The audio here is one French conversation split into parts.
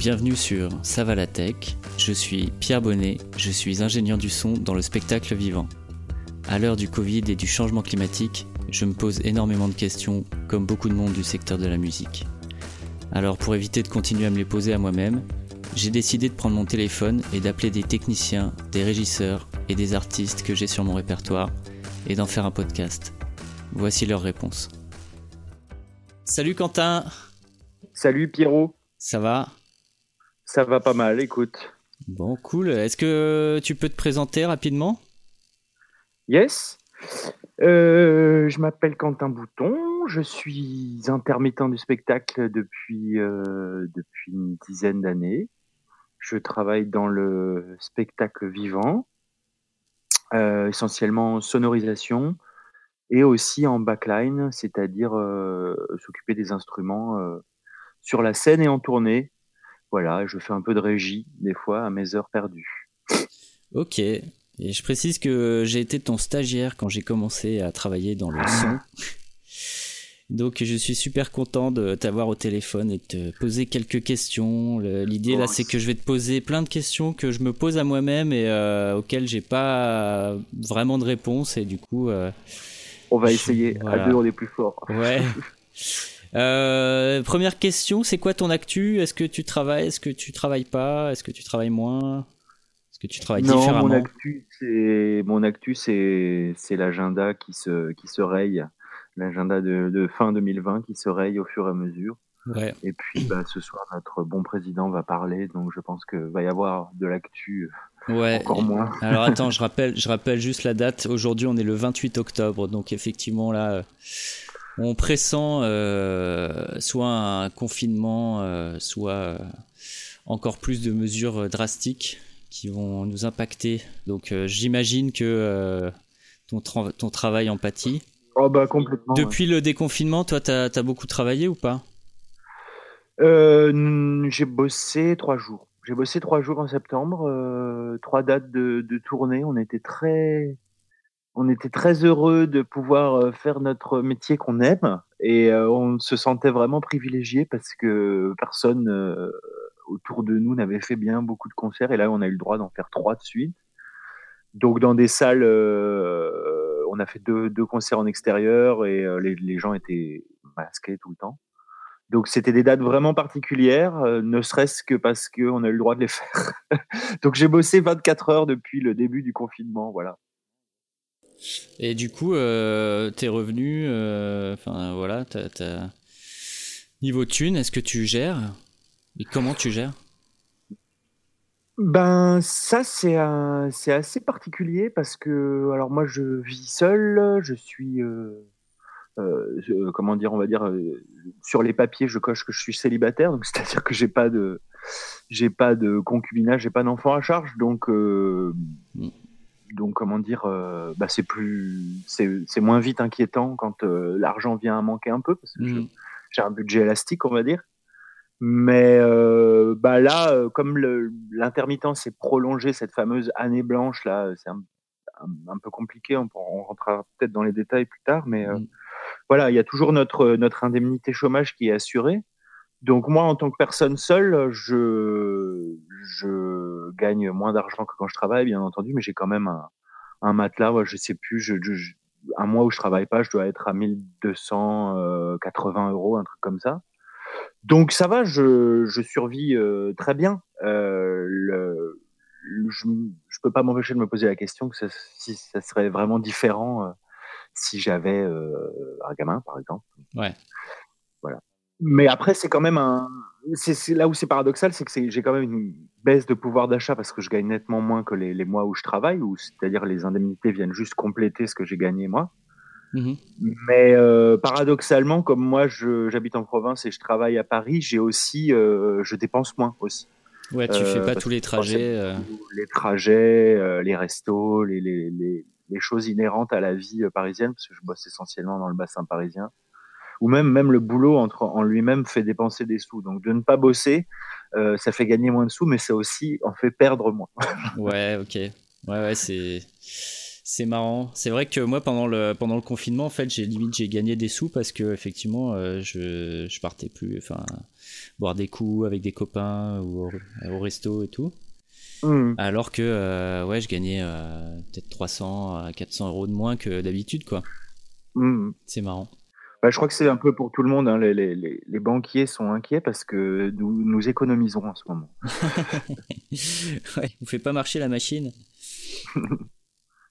bienvenue sur Ça va la tech. Je suis Pierre Bonnet, je suis ingénieur du son dans le spectacle vivant. À l'heure du Covid et du changement climatique, je me pose énormément de questions, comme beaucoup de monde du secteur de la musique. Alors pour éviter de continuer à me les poser à moi-même, j'ai décidé de prendre mon téléphone et d'appeler des techniciens, des régisseurs et des artistes que j'ai sur mon répertoire et d'en faire un podcast. Voici leurs réponses. Salut Quentin Salut Pierrot Ça va? Ça va pas mal, écoute. Bon, cool. Est-ce que tu peux te présenter rapidement? Yes euh, Je m'appelle Quentin Bouton, je suis intermittent du spectacle depuis, euh, depuis une dizaine d'années. Je travaille dans le spectacle vivant, euh, essentiellement en sonorisation et aussi en backline, c'est-à-dire s'occuper des instruments sur la scène et en tournée. Voilà, je fais un peu de régie des fois à mes heures perdues. Ok. Et je précise que j'ai été ton stagiaire quand j'ai commencé à travailler dans le son. Donc je suis super content de t'avoir au téléphone et de te poser quelques questions. L'idée là, c'est que je vais te poser plein de questions que je me pose à moi-même et euh, auxquelles j'ai pas vraiment de réponse. Et du coup, euh, on va essayer. À deux, on est plus fort. Ouais. Euh, première question, c'est quoi ton actu? Est-ce que tu travailles Est-ce que tu travailles pas? Est-ce que tu travailles moins? Est-ce que tu travailles non, différemment? mon actu, c'est mon actu, c'est c'est l'agenda qui se qui se raye, l'agenda de, de, fin 2020 qui se raye au fur et à mesure. Ouais. Et puis bah, ce soir, notre bon président va parler, donc je pense que va y avoir de l'actu. Ouais. Encore moins. Alors attends, je rappelle, je rappelle juste la date. Aujourd'hui, on est le 28 octobre, donc effectivement là, on pressent euh, soit un confinement, euh, soit euh, encore plus de mesures drastiques qui vont nous impacter. Donc j'imagine que ton, ton travail en pâtit. Oh bah complètement. Depuis le déconfinement, toi, tu as, beaucoup travaillé ou pas? J'ai bossé trois jours. J'ai bossé trois jours en septembre, trois dates de, de tournée. On était très on était très heureux de pouvoir euh, faire notre métier qu'on aime et euh, on se sentait vraiment privilégié parce que personne euh, autour de nous n'avait fait bien beaucoup de concerts et là on a eu le droit d'en faire trois de suite. Donc dans des salles, on a fait deux, concerts en extérieur et les, gens étaient masqués tout le temps. Donc c'était des dates vraiment particulières, ne serait-ce que parce qu'on a eu le droit de les faire. Donc j'ai bossé 24 heures depuis le début du confinement, voilà. Et du coup, euh, tes revenus, euh, enfin voilà, niveau thune, est-ce que tu gères? Et comment tu gères? Ben ça c'est c'est assez particulier parce que alors moi je vis seul, je suis euh, comment dire, on va dire sur les papiers je coche que je suis célibataire, donc c'est-à-dire que j'ai pas de j'ai pas de concubinage, j'ai pas d'enfant à charge, donc mm donc comment dire, euh, bah c'est plus, c'est moins vite inquiétant quand euh, l'argent vient à manquer un peu parce que mm. j'ai un budget élastique, on va dire. Mais euh, bah là, comme l'intermittence s'est prolongée, cette fameuse année blanche là, c'est un, un, peu compliqué. On, on rentrera peut-être dans les détails plus tard, mais mm. voilà, il y a toujours notre notre indemnité chômage qui est assurée. Donc moi, en tant que personne seule, je, je gagne moins d'argent que quand je travaille, bien entendu, mais j'ai quand même un, un matelas. Ouais, je sais plus, je, un mois où je travaille pas, je dois être à 1280 euros, un truc comme ça. Donc ça va, je, je survis euh, très bien. Euh, le, je, je peux pas m'empêcher de me poser la question que ça, si ça serait vraiment différent euh, si j'avais euh, un gamin, par exemple. Ouais. Voilà. Mais après, c'est quand même un. C'est là où c'est paradoxal, c'est que j'ai quand même une baisse de pouvoir d'achat parce que je gagne nettement moins que les, les mois où je travaille, c'est-à-dire les indemnités viennent juste compléter ce que j'ai gagné moi. Mmh Mais euh, paradoxalement, comme moi, j'habite en province et je travaille à Paris, j'ai aussi, euh, je dépense moins aussi. Ouais, tu fais pas euh, tous les trajets. Euh. Les trajets, euh, les restos, les, les, les, les, choses inhérentes à la vie parisienne, parce que je bosse essentiellement dans le bassin parisien ou même même le boulot entre, en lui-même fait dépenser des sous. Donc de ne pas bosser, euh, ça fait gagner moins de sous, mais ça aussi en fait perdre moins. ouais, ok. Ouais, ouais, c'est C'est marrant. C'est vrai que moi, pendant le, pendant le confinement, en fait, j'ai limite j'ai gagné des sous parce que effectivement, euh, je, je partais plus, enfin, boire des coups avec des copains ou au, resto et tout. Hmm. Alors que, euh, ouais, je gagnais euh, peut-être 300 à 400 euros de moins que d'habitude, quoi. Hmm. C'est marrant. Bah, je crois que c'est un peu pour tout le monde. Hein. Les, les, les, banquiers sont inquiets parce que nous, nous économisons en ce moment. ouais, vous fait pas marcher la machine.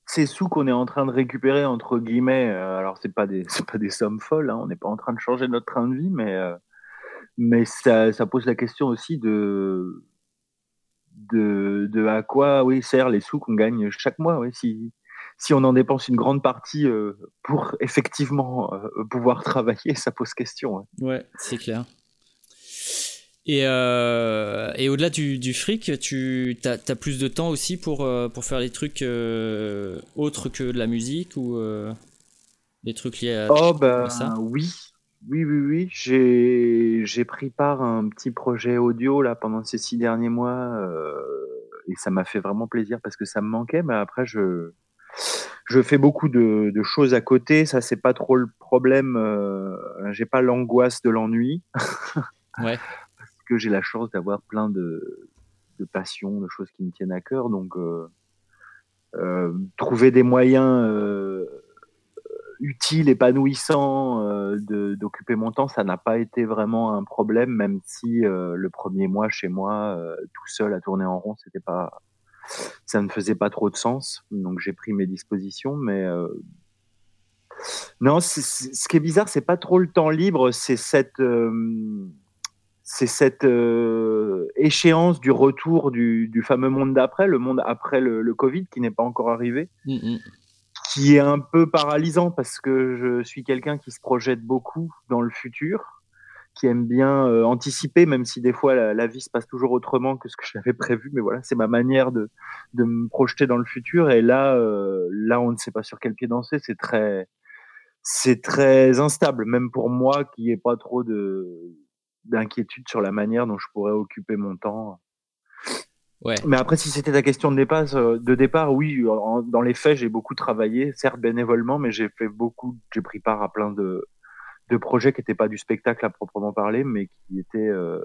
ces sous qu'on est en train de récupérer entre guillemets, euh, alors c'est pas des pas des sommes folles, hein, on n'est pas en train de changer notre train de vie, mais euh, mais ça, ça, pose la question aussi de de, de à quoi oui sert les sous qu'on gagne chaque mois. Oui, si si on en dépense une grande partie euh, pour effectivement pouvoir travailler, ça pose question. ouais c'est clair. Et, euh, et au-delà du, du, fric, tu as, plus de temps aussi pour, euh, pour faire des trucs euh, autres que de la musique ou des trucs liés à, oh, bah, ça? Oui, oui, oui, oui. J'ai pris part à un petit projet audio là pendant ces six derniers mois et ça m'a fait vraiment plaisir parce que ça me manquait. Mais après, je, je fais beaucoup de, de choses à côté. Ça, c'est pas trop le problème. J'ai pas l'angoisse de l'ennui. ouais que j'ai la chance d'avoir plein de, passions, de choses qui me tiennent à cœur. Donc, euh, euh, trouver des moyens euh, utiles, épanouissants d'occuper mon temps, ça n'a pas été vraiment un problème, même si le premier mois chez moi, tout seul à tourner en rond, c'était pas, ça ne faisait pas trop de sens. Donc, j'ai pris mes dispositions, mais non, ce qui est bizarre, c'est pas trop le temps libre, c'est cette c'est cette euh, échéance du retour du, fameux monde d'après, le monde après le, Covid qui n'est pas encore arrivé, mm, mm. qui est un peu paralysant parce que je suis quelqu'un qui se projette beaucoup dans le futur, qui aime bien euh, anticiper, même si des fois la, vie se passe toujours autrement que ce que j'avais prévu. Mais voilà, c'est ma manière de, me projeter dans le futur. Et là, euh, là, on ne sait pas sur quel pied danser. C'est très, c'est très instable, même pour moi qui n'ai pas trop de d'inquiétude sur la manière dont je pourrais occuper mon temps. Ouais. Mais après, si c'était ta question de départ, euh, de départ oui, dans les faits, j'ai beaucoup travaillé, certes bénévolement, mais j'ai fait beaucoup, j'ai pris part à plein de, de projets qui n'étaient pas du spectacle à proprement parler, mais qui étaient euh,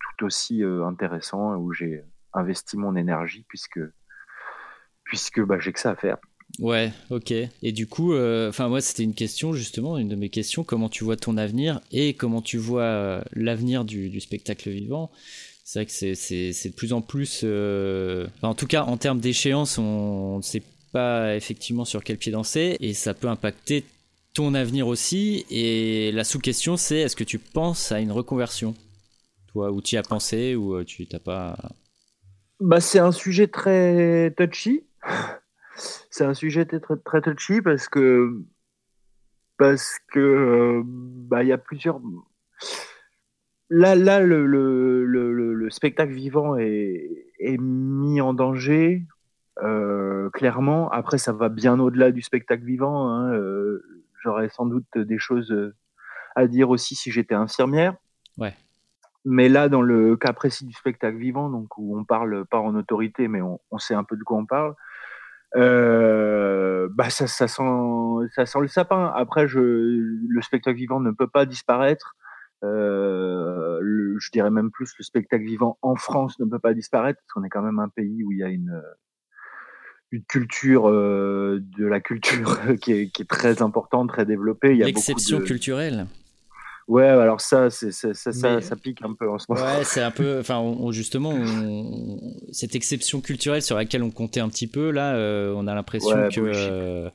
tout aussi euh, intéressants, où j'ai investi mon énergie, puisque, puisque bah, j'ai que ça à faire. Ouais, ok. Et du coup, euh, enfin moi c'était une question justement, une de mes questions, comment tu vois ton avenir et comment tu vois euh, l'avenir du, spectacle vivant? C'est vrai que c'est de plus en plus, euh, en tout cas en termes d'échéance, on ne sait pas effectivement sur quel pied danser et ça peut impacter ton avenir aussi. Et la sous-question c'est est-ce que tu penses à une reconversion, toi, ou tu y as pensé ou tu t'as pas. Bah c'est un sujet très touchy c'est un sujet très, touchy parce que parce que euh, bah il y a plusieurs là là le, le, le, spectacle vivant est, est, mis en danger euh, clairement après ça va bien au-delà du spectacle vivant hein, euh, j'aurais sans doute des choses à dire aussi si j'étais infirmière ouais mais là dans le cas précis du spectacle vivant donc où on parle pas en autorité mais on, on sait un peu de quoi on parle euh, bah ça, ça, sent, ça sent le sapin. Après, je, le spectacle vivant ne peut pas disparaître. Euh, je dirais même plus, le spectacle vivant en France ne peut pas disparaître parce qu'on est quand même un pays où il y a une, une culture euh, de la culture qui est, qui est, très importante, très développée. L'exception de... culturelle. Ouais, alors ça, c'est, ça, ça, ça, pique un peu en ce moment. Ouais, c'est un peu, enfin, justement, cette exception culturelle sur laquelle on comptait un petit peu, là, euh, on a l'impression que, euh,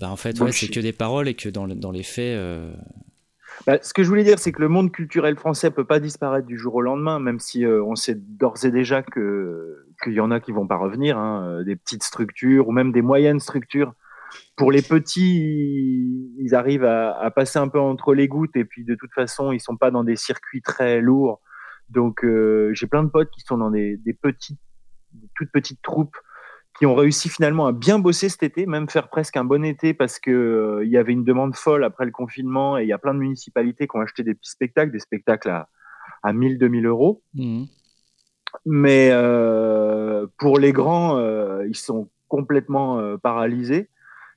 bah, en fait, ouais, c'est que des paroles et que dans, dans les faits. Euh, bah, ce que je voulais dire, c'est que le monde culturel français peut pas disparaître du jour au lendemain, même si on sait d'ores et déjà que qu'il y en a qui vont pas revenir, hein, des petites structures ou même des moyennes structures pour les petits, ils arrivent à, passer un peu entre les gouttes et puis de toute façon, ils sont pas dans des circuits très lourds. Donc euh, j'ai plein de potes qui sont dans des, petites, toutes petites troupes qui ont réussi finalement à bien bosser cet été, même faire presque un bon été parce que euh, y avait une demande folle après le confinement et il y a plein de municipalités qui ont acheté des petits spectacles, des spectacles à, à 1000, 2000 euros. Mmh. Mais euh, pour les grands, ils sont complètement paralysés.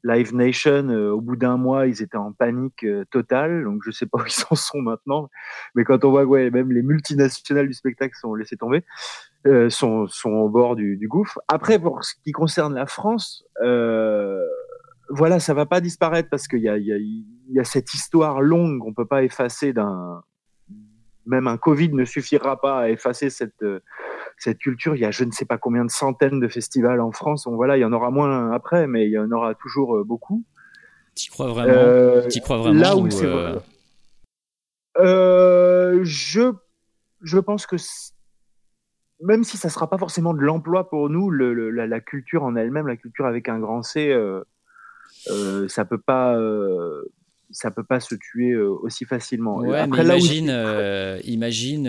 Live Nation, au bout d'un mois, ils étaient en panique totale. Donc, je sais pas où ils en sont maintenant. Mais quand on voit que ouais, même les multinationales du spectacle sont laissées tomber, sont, sont au bord du, du, gouffre. Après, pour ce qui concerne la France, voilà, ça va pas disparaître parce qu'il y a, y, a, y a, cette histoire longue qu'on peut pas effacer d'un. Même un Covid ne suffira pas à effacer cette, cette culture. Il y a je ne sais pas combien de centaines de festivals en France. Donc voilà, il y en aura moins après, mais il y en aura toujours euh, beaucoup. Tu crois vraiment euh, crois vraiment Là où c'est euh... euh je, je pense que même si ça sera pas forcément de l'emploi pour nous, le, la, la, culture en elle-même, la culture avec un grand C, euh, euh, ça peut pas, euh, ça peut pas se tuer euh, aussi facilement. Ouais, Après, mais imagine, euh, imagine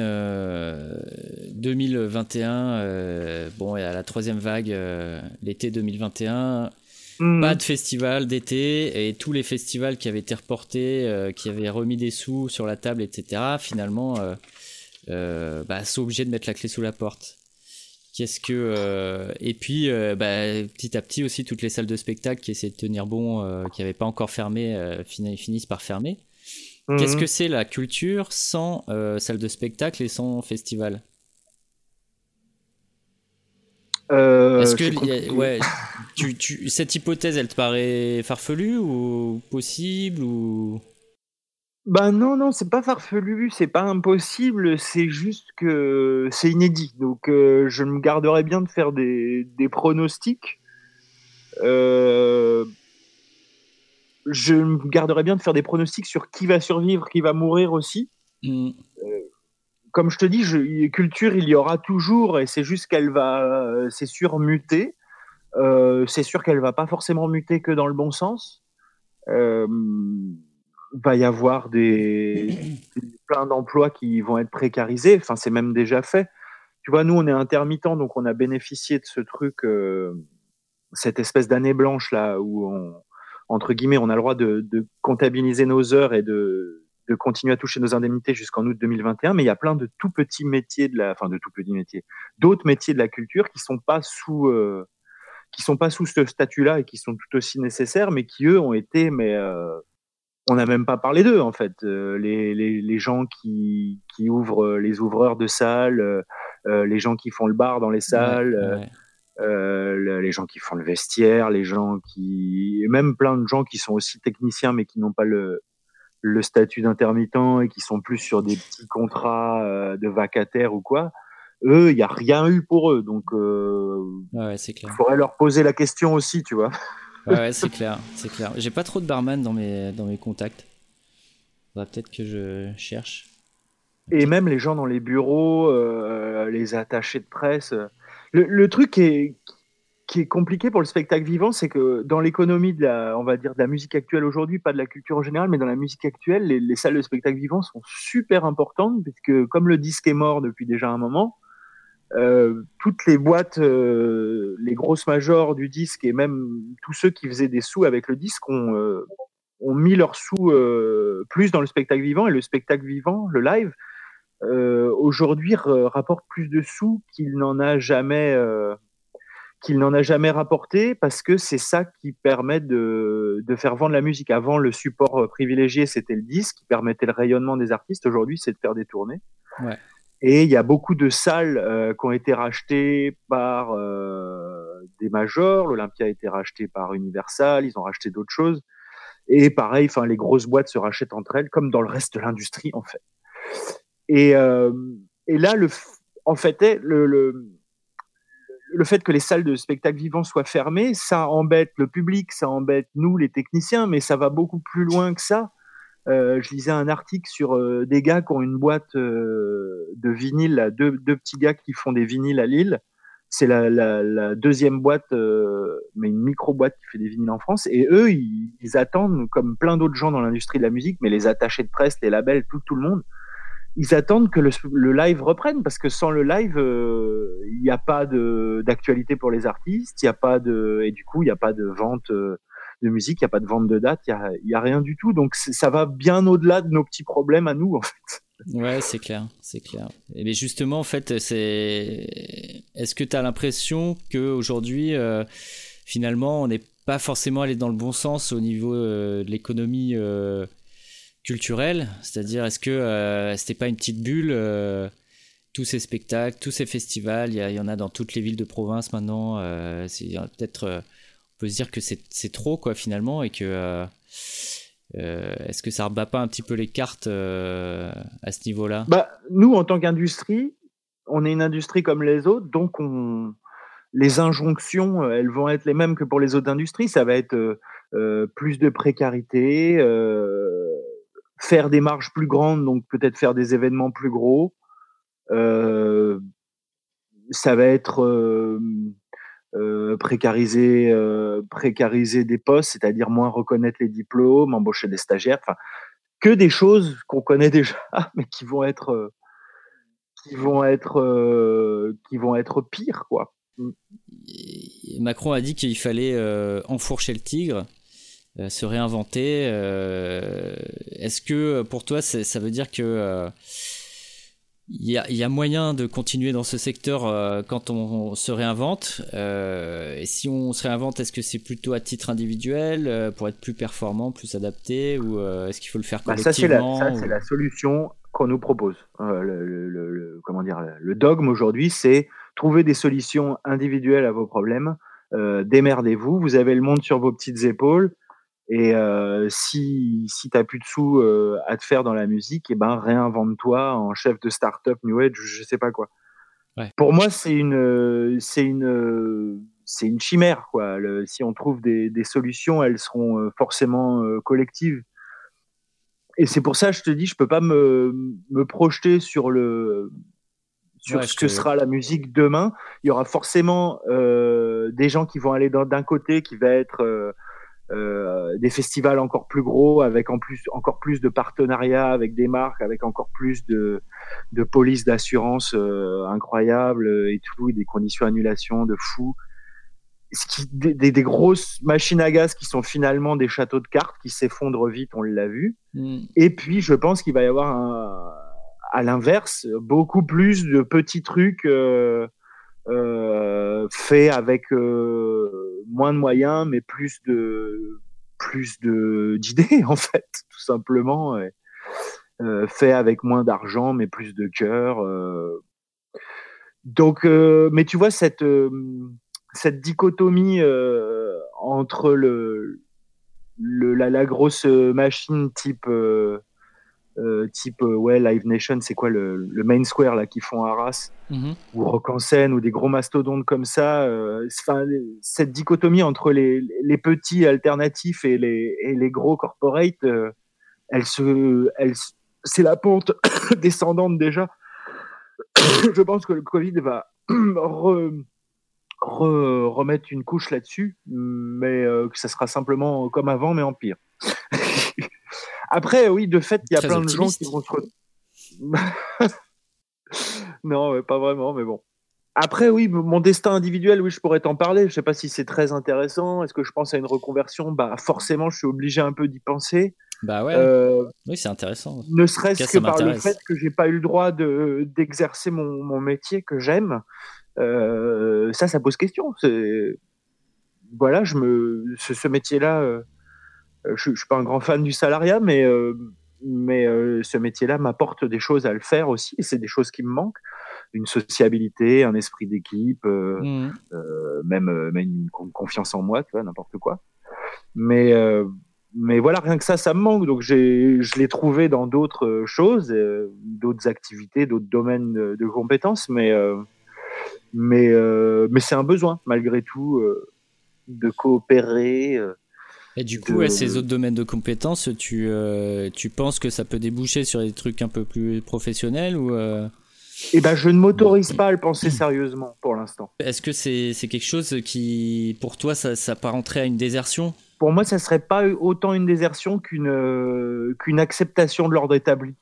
2021, bon, il y a la troisième vague, l'été 2021. Mhm. Pas de festival d'été et tous les festivals qui avaient été reportés, qui avaient remis des sous sur la table, etc. Finalement, bah, sont obligés de mettre la clé sous la porte. Qu'est-ce que euh, et puis euh, bah, petit à petit aussi toutes les salles de spectacle qui essaient de tenir bon, euh, qui n'avaient pas encore fermé, finissent par fermer. Qu'est-ce mhm. que c'est la culture sans salle de spectacle et sans festival? Est-ce que ouais, tu, tu, cette hypothèse, elle te paraît farfelue ou possible ou? Bah non, non, c'est pas farfelu, c'est pas impossible, c'est juste que c'est inédit. Donc euh, je me garderais bien de faire des, des pronostics. Euh, je me garderais bien de faire des pronostics sur qui va survivre, qui va mourir aussi. Mm. Euh, comme je te dis, je, culture, il y aura toujours, et c'est juste qu'elle va, c'est sûr, muter. c'est sûr qu'elle va pas forcément muter que dans le bon sens. Euh, va y avoir des, plein d'emplois qui vont être précarisés. Enfin, c'est même déjà fait. Tu vois, nous, on est intermittent, donc on a bénéficié de ce truc, euh, cette espèce d'année blanche là, où on, entre guillemets, on a le droit de, comptabiliser nos heures et de, de, continuer à toucher nos indemnités jusqu'en août 2021. Mais il y a plein de tout petits métiers de la, enfin de tout petits métiers, d'autres métiers de la culture qui sont pas sous, euh, qui sont pas sous ce statut-là et qui sont tout aussi nécessaires, mais qui eux ont été, mais euh, on n'a même pas parlé d'eux en fait. Euh, les, les, les, gens qui, qui ouvrent euh, les ouvreurs de salles, euh, les gens qui font le bar dans les salles, les gens qui font le vestiaire, les gens qui, même plein de gens qui sont aussi techniciens mais qui n'ont pas le, le statut d'intermittent et qui sont plus sur des petits contrats de vacataires ou quoi. Eux, il n'y a rien eu pour eux, donc il faudrait leur poser la question aussi, tu vois. Ouais, c'est clair, c'est clair. J'ai pas trop de barman dans mes, dans mes contacts. va peut-être que je cherche. Et même les gens dans les bureaux, euh, les attachés de presse. Euh, le, le, truc qui est, qui est compliqué pour le spectacle vivant, c'est que dans l'économie de la, on va dire, de la musique actuelle aujourd'hui, pas de la culture en général, mais dans la musique actuelle, les, les salles de spectacle vivant sont super importantes, parce que comme le disque est mort depuis déjà un moment, euh, toutes les boîtes, euh, les grosses majors du disque et même tous ceux qui faisaient des sous avec le disque ont, euh, mis leurs sous plus dans le spectacle vivant et le spectacle vivant, le live, aujourd'hui rapporte plus de sous qu'il n'en a jamais qu'il n'en a jamais rapporté parce que c'est ça qui permet de, faire vendre la musique. Avant, le support privilégié, c'était le disque qui permettait le rayonnement des artistes. Aujourd'hui, c'est de faire des tournées. Et il y a beaucoup de salles euh, qui ont été rachetées par euh, des majors. L'Olympia a été racheté par Universal. Ils ont racheté d'autres choses. Et pareil, enfin, les grosses boîtes se rachètent entre elles, comme dans le reste de l'industrie, en fait. Et, euh, là, en fait, le, le, le fait que les salles de spectacle vivant soient fermées, ça embête le public, ça embête nous, les techniciens, mais ça va beaucoup plus loin que ça. Euh, je lisais un article sur euh, des gars qui ont une boîte euh, de vinyle, deux, petits gars qui font des vinyles à Lille. C'est la, deuxième boîte, mais une micro-boîte qui fait des vinyles en France. Et eux, ils, attendent, comme plein d'autres gens dans l'industrie de la musique, mais les attachés de presse, les labels, tout, tout le monde, ils attendent que le, le live reprenne parce que sans le live, il n'y a pas d'actualité pour les artistes, il n'y a pas de, et du coup, il n'y a pas de vente de musique, il n'y a pas de vente de date, il n'y a, rien du tout. Donc ça va bien au-delà de nos petits problèmes à nous, en fait. Ouais, c'est clair, c'est clair. Et mais justement, en fait, c'est. Est-ce que tu as l'impression qu'aujourd'hui, euh, finalement, on n'est pas forcément allé dans le bon sens au niveau de l'économie culturelle? C'est-à-dire, est-ce que c'était pas une petite bulle tous ces spectacles, tous ces festivals, il y, en a dans toutes les villes de province maintenant. peut-être, on peut se dire que c'est trop quoi finalement et que euh, est-ce que ça rebat pas un petit peu les cartes euh, à ce niveau-là? Bah, Nous, en tant qu'industrie, on est une industrie comme les autres, donc on... les injonctions, euh, elles vont être les mêmes que pour les autres industries. Ça va être plus de précarité, faire des marges plus grandes, donc peut-être faire des événements plus gros. ça va être euh, précariser, euh, précariser des postes, c'est-à-dire moins reconnaître les diplômes, embaucher des stagiaires, que des choses qu'on connaît déjà, mais qui vont être, euh, qui vont être, qui vont être pires, quoi. Mm. Macron a dit qu'il fallait enfourcher le tigre, se réinventer. Est-ce que pour toi, ça veut dire que il y, a, moyen de continuer dans ce secteur euh, quand on, se réinvente. Euh, et si on se réinvente, est-ce que c'est plutôt à titre individuel euh, pour être plus performant, plus adapté, ou est-ce qu'il faut le faire collectivement bah, Ça, c'est la, solution qu'on nous propose. Le, comment dire, le dogme aujourd'hui, c'est trouver des solutions individuelles à vos problèmes. démerdez-vous, vous avez le monde sur vos petites épaules. Et euh, si, si tu n'as plus de sous euh, à te faire dans la musique, et eh ben réinvente-toi en chef de start-up New Age, je sais pas quoi. Ouais. Pour moi, c'est une, c'est une, c'est une chimère quoi. Le, si on trouve des, des, solutions, elles seront forcément collectives. Et c'est pour ça, je te dis, je peux pas me, me projeter sur le, sur ce que sera la musique demain. Il y aura forcément euh, des gens qui vont aller d'un côté, qui va être euh, des festivals encore plus gros, avec en plus encore plus de partenariats avec des marques, avec encore plus de, de polices d'assurance euh, incroyables et tout, des conditions d'annulation de fou. Ce qui, des, des, grosses machines à gaz qui sont finalement des châteaux de cartes qui s'effondrent vite, on l'a vu. Mm. Et puis, je pense qu'il va y avoir un, à l'inverse beaucoup plus de petits trucs euh, euh, fait avec euh, moins de moyens, mais plus de plus de d'idées en fait, tout simplement. Euh, fait avec moins d'argent, mais plus de cœur. Donc, mais tu vois cette cette dichotomie entre le, le la, la, grosse machine type euh, type euh, ouais Live Nation, c'est quoi le, le, main square là qui font Arras? Mhm. ou Rock en scène ou des gros mastodontes comme ça. Euh, cette dichotomie entre les, les, petits alternatifs et les, et les gros corporate, euh, elle se, elle, c'est la pente descendante déjà. Je pense que le Covid va re, re, remettre une couche là-dessus, mais que ça sera simplement comme avant, mais en pire. Après, oui, de fait, il y a plein de gens qui vont se. non, pas vraiment, mais bon. Après, oui, mon destin individuel, oui, je pourrais t'en parler. Je sais pas si c'est très intéressant. Est-ce que je pense à une reconversion? Bah, forcément, je suis obligé un peu d'y penser. Bah ouais. Euh, oui, c'est intéressant. Ne serait-ce que par le fait que j'ai pas eu le droit de d'exercer mon, mon, métier que j'aime. Euh, ça, ça pose question. Voilà, je me, ce, ce métier-là. Euh, je, ne suis pas un grand fan du salariat, mais euh, mais euh, ce métier-là m'apporte des choses à le faire aussi, et c'est des choses qui me manquent une sociabilité, un esprit d'équipe, mmh. même, même une confiance en moi, tu vois, n'importe quoi. Mais, mais voilà, rien que ça, ça me manque. Donc je l'ai trouvé dans d'autres choses, d'autres activités, d'autres domaines de, de, compétences, mais, mais, mais c'est un besoin, malgré tout, de coopérer et du coup, à ces autres domaines de compétences, tu, euh, tu penses que ça peut déboucher sur des trucs un peu plus professionnels ou euh... Eh ben, je ne m'autorise pas à le penser sérieusement pour l'instant. Est-ce que c'est quelque chose qui, pour toi, ça, ça rentrer à une désertion? Pour moi, ça serait pas autant une désertion qu'une euh, qu'une acceptation de l'ordre établi.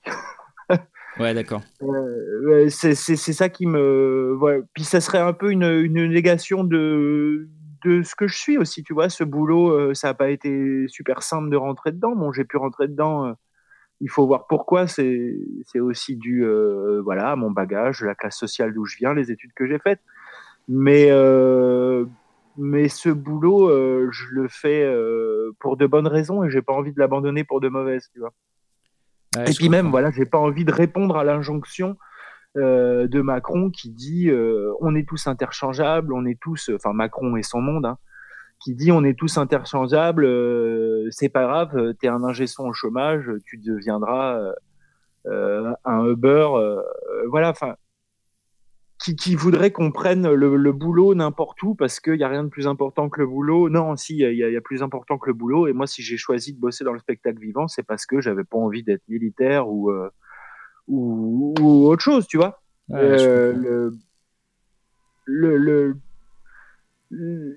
ouais, d'accord. Euh, c'est ça qui me. Ouais. Puis ça serait un peu une, une négation de de ce que je suis aussi, tu vois. Ce boulot, euh, ça n'a pas été super simple de rentrer dedans. Bon, j'ai pu rentrer dedans. Euh, il faut voir pourquoi. C'est aussi dû euh, voilà, à mon bagage, la classe sociale d'où je viens, les études que j'ai faites. Mais, mais ce boulot, je le fais pour de bonnes raisons et j'ai pas envie de l'abandonner pour de mauvaises, tu vois. et puis même, voilà, j'ai pas envie de répondre à l'injonction de Macron qui dit on est tous interchangeables, on est tous, enfin Macron et son monde, hein, qui dit on est tous interchangeables, c'est pas grave, t'es un ingé son au chômage, tu deviendras un Uber, voilà, enfin qui, qui voudrait qu'on prenne le, boulot n'importe où parce qu'il n'y a rien de plus important que le boulot. Non, si, il y, a, plus important que le boulot. Et moi, si j'ai choisi de bosser dans le spectacle vivant, c'est parce que j'avais pas envie d'être militaire ou, euh, ou, autre chose, tu vois. Euh, le, le,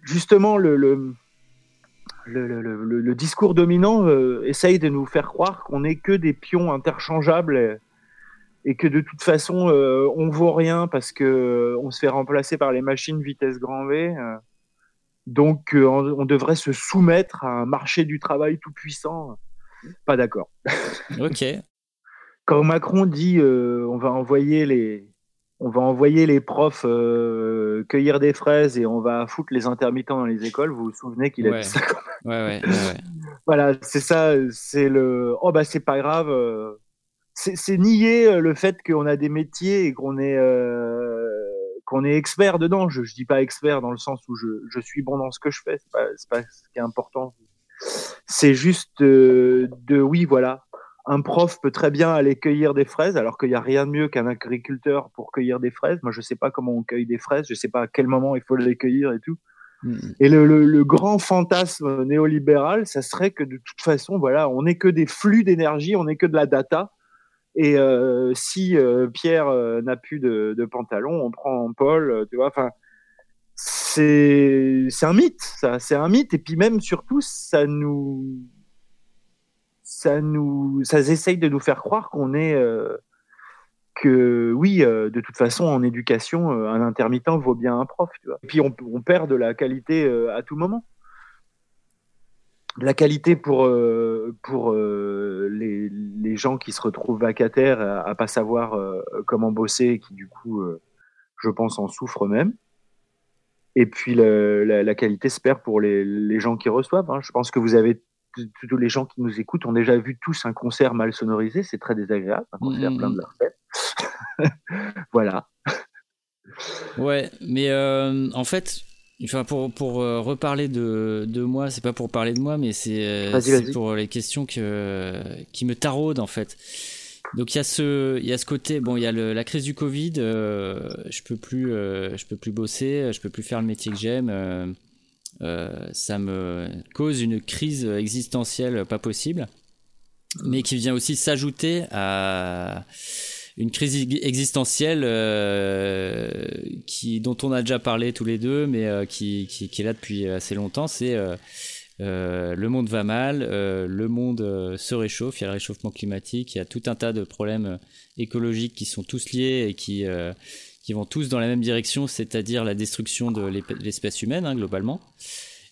justement, le, le, le, discours dominant euh, essaye de nous faire croire qu'on n'est que des pions interchangeables et que de toute façon euh, on vaut rien parce que euh, on se fait remplacer par les machines vitesse grand V. Donc on, devrait se soumettre à un marché du travail tout puissant. Pas d'accord. Ok. Quand Macron dit on va envoyer les on va envoyer les profs cueillir des fraises et on va foutre les intermittents dans les écoles. Vous vous souvenez qu'il a dit ça quand même? Ouais, ouais, ouais, voilà, c'est ça, c'est le. Oh bah c'est pas grave c'est nier euh, le fait qu'on a des métiers et qu'on est euh, qu'on est expert dedans. Je, je dis pas expert dans le sens où je, je suis bon dans ce que je fais. C'est pas, pas ce qui est important. C'est juste euh, de oui, voilà. Un prof peut très bien aller cueillir des fraises, alors qu'il n'y a rien de mieux qu'un agriculteur pour cueillir des fraises. Moi, je sais pas comment on cueille des fraises, je sais pas à quel moment il faut les cueillir et tout. Mm. Et le, le, le, grand fantasme néolibéral, ça serait que de toute façon, voilà, on n'est que des flux d'énergie, on n'est que de la data et euh, si euh, Pierre euh, n'a plus de, de, pantalon, on prend Paul, tu vois. Enfin, c'est c'est un mythe, ça. C'est un mythe. Et puis même surtout, ça nous ça nous ça essaye de nous faire croire qu'on est que oui, de toute façon, en éducation, un intermittent vaut bien un prof. Tu vois. Et puis on, perd de la qualité à tout moment la qualité pour euh, pour euh, les, les, gens qui se retrouvent vacataires à, à pas savoir euh, comment bosser et qui du coup je pense en souffrent même et puis la, qualité se perd pour les, les gens qui reçoivent hein. je pense que vous avez tous les gens qui nous écoutent. Ont déjà vu tous un concert mal sonorisé. C'est très désagréable un concert plein de voilà. Ouais mais en fait Enfin, pour, pour euh, reparler de, de moi, c'est pas pour parler de moi, mais c'est euh, pour les questions que, qui me taraudent en fait. Donc il y a ce il y a ce côté bon il y a le, la crise du Covid euh, je peux plus euh, je peux plus bosser je peux plus faire le métier que j'aime euh, ça me cause une crise existentielle pas possible mais qui vient aussi s'ajouter à une crise existentielle euh, qui dont on a déjà parlé tous les deux, mais euh, qui, qui, qui, est là depuis assez longtemps. C'est euh, le monde va mal, le monde se réchauffe, il y a le réchauffement climatique, il y a tout un tas de problèmes écologiques qui sont tous liés et qui qui vont tous dans la même direction, c'est-à-dire la destruction de l'espèce humaine hein, globalement.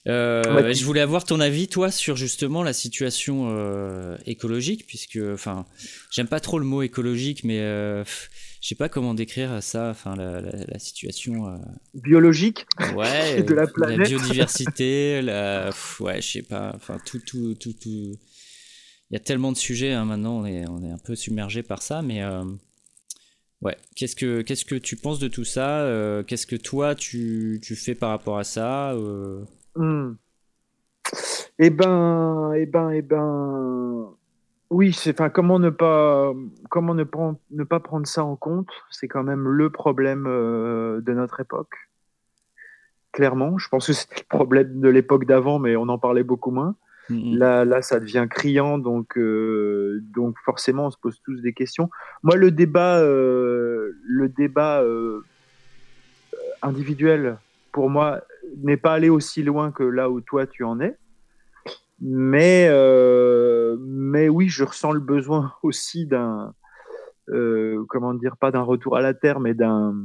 Euh, je voulais avoir ton avis, toi, sur justement la situation euh, écologique, puisque, enfin, j'aime pas trop le mot écologique, mais euh, je sais pas comment décrire ça, enfin, la, la, la situation euh, biologique ouais, de la planète, la biodiversité, la, ouais, je sais pas, enfin, tout, tout, tout, tout. Il y a tellement de sujets hein, maintenant, on est, on est un peu submergé par ça, mais ouais, qu'est-ce que, qu'est-ce que tu penses de tout ça Qu'est-ce que toi tu, tu fais par rapport à ça Hmm. Eh ben, eh ben, eh ben, oui, c'est, enfin, comment ne pas, comment ne, prendre, ne pas prendre ça en compte C'est quand même le problème euh, de notre époque. Clairement, je pense que c'est le problème de l'époque d'avant, mais on en parlait beaucoup moins. Mm-hmm. Là, là, ça devient criant, donc, euh, donc forcément, on se pose tous des questions. Moi, le débat, euh, le débat euh, individuel, pour moi, n'est pas allé aussi loin que là où toi tu en es. Mais, mais oui, je ressens le besoin aussi d'un, comment dire, pas d'un retour à la terre, mais d'un,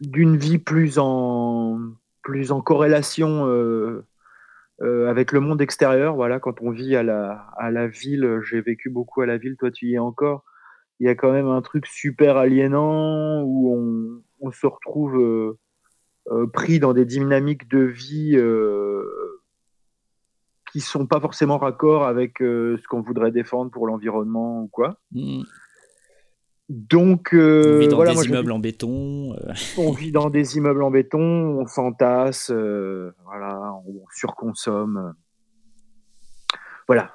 d'une vie plus en, plus en corrélation euh, euh, avec le monde extérieur. Voilà, quand on vit à la, à la ville, j'ai vécu beaucoup à la ville, toi tu y es encore. Il y a quand même un truc super aliénant où on, on se retrouve euh, pris dans des dynamiques de vie qui sont pas forcément raccord avec ce qu'on voudrait défendre pour l'environnement ou quoi. Hmm. Donc, on vit dans des immeubles en béton. On vit dans des immeubles en béton, on s'entasse, voilà, on surconsomme voilà.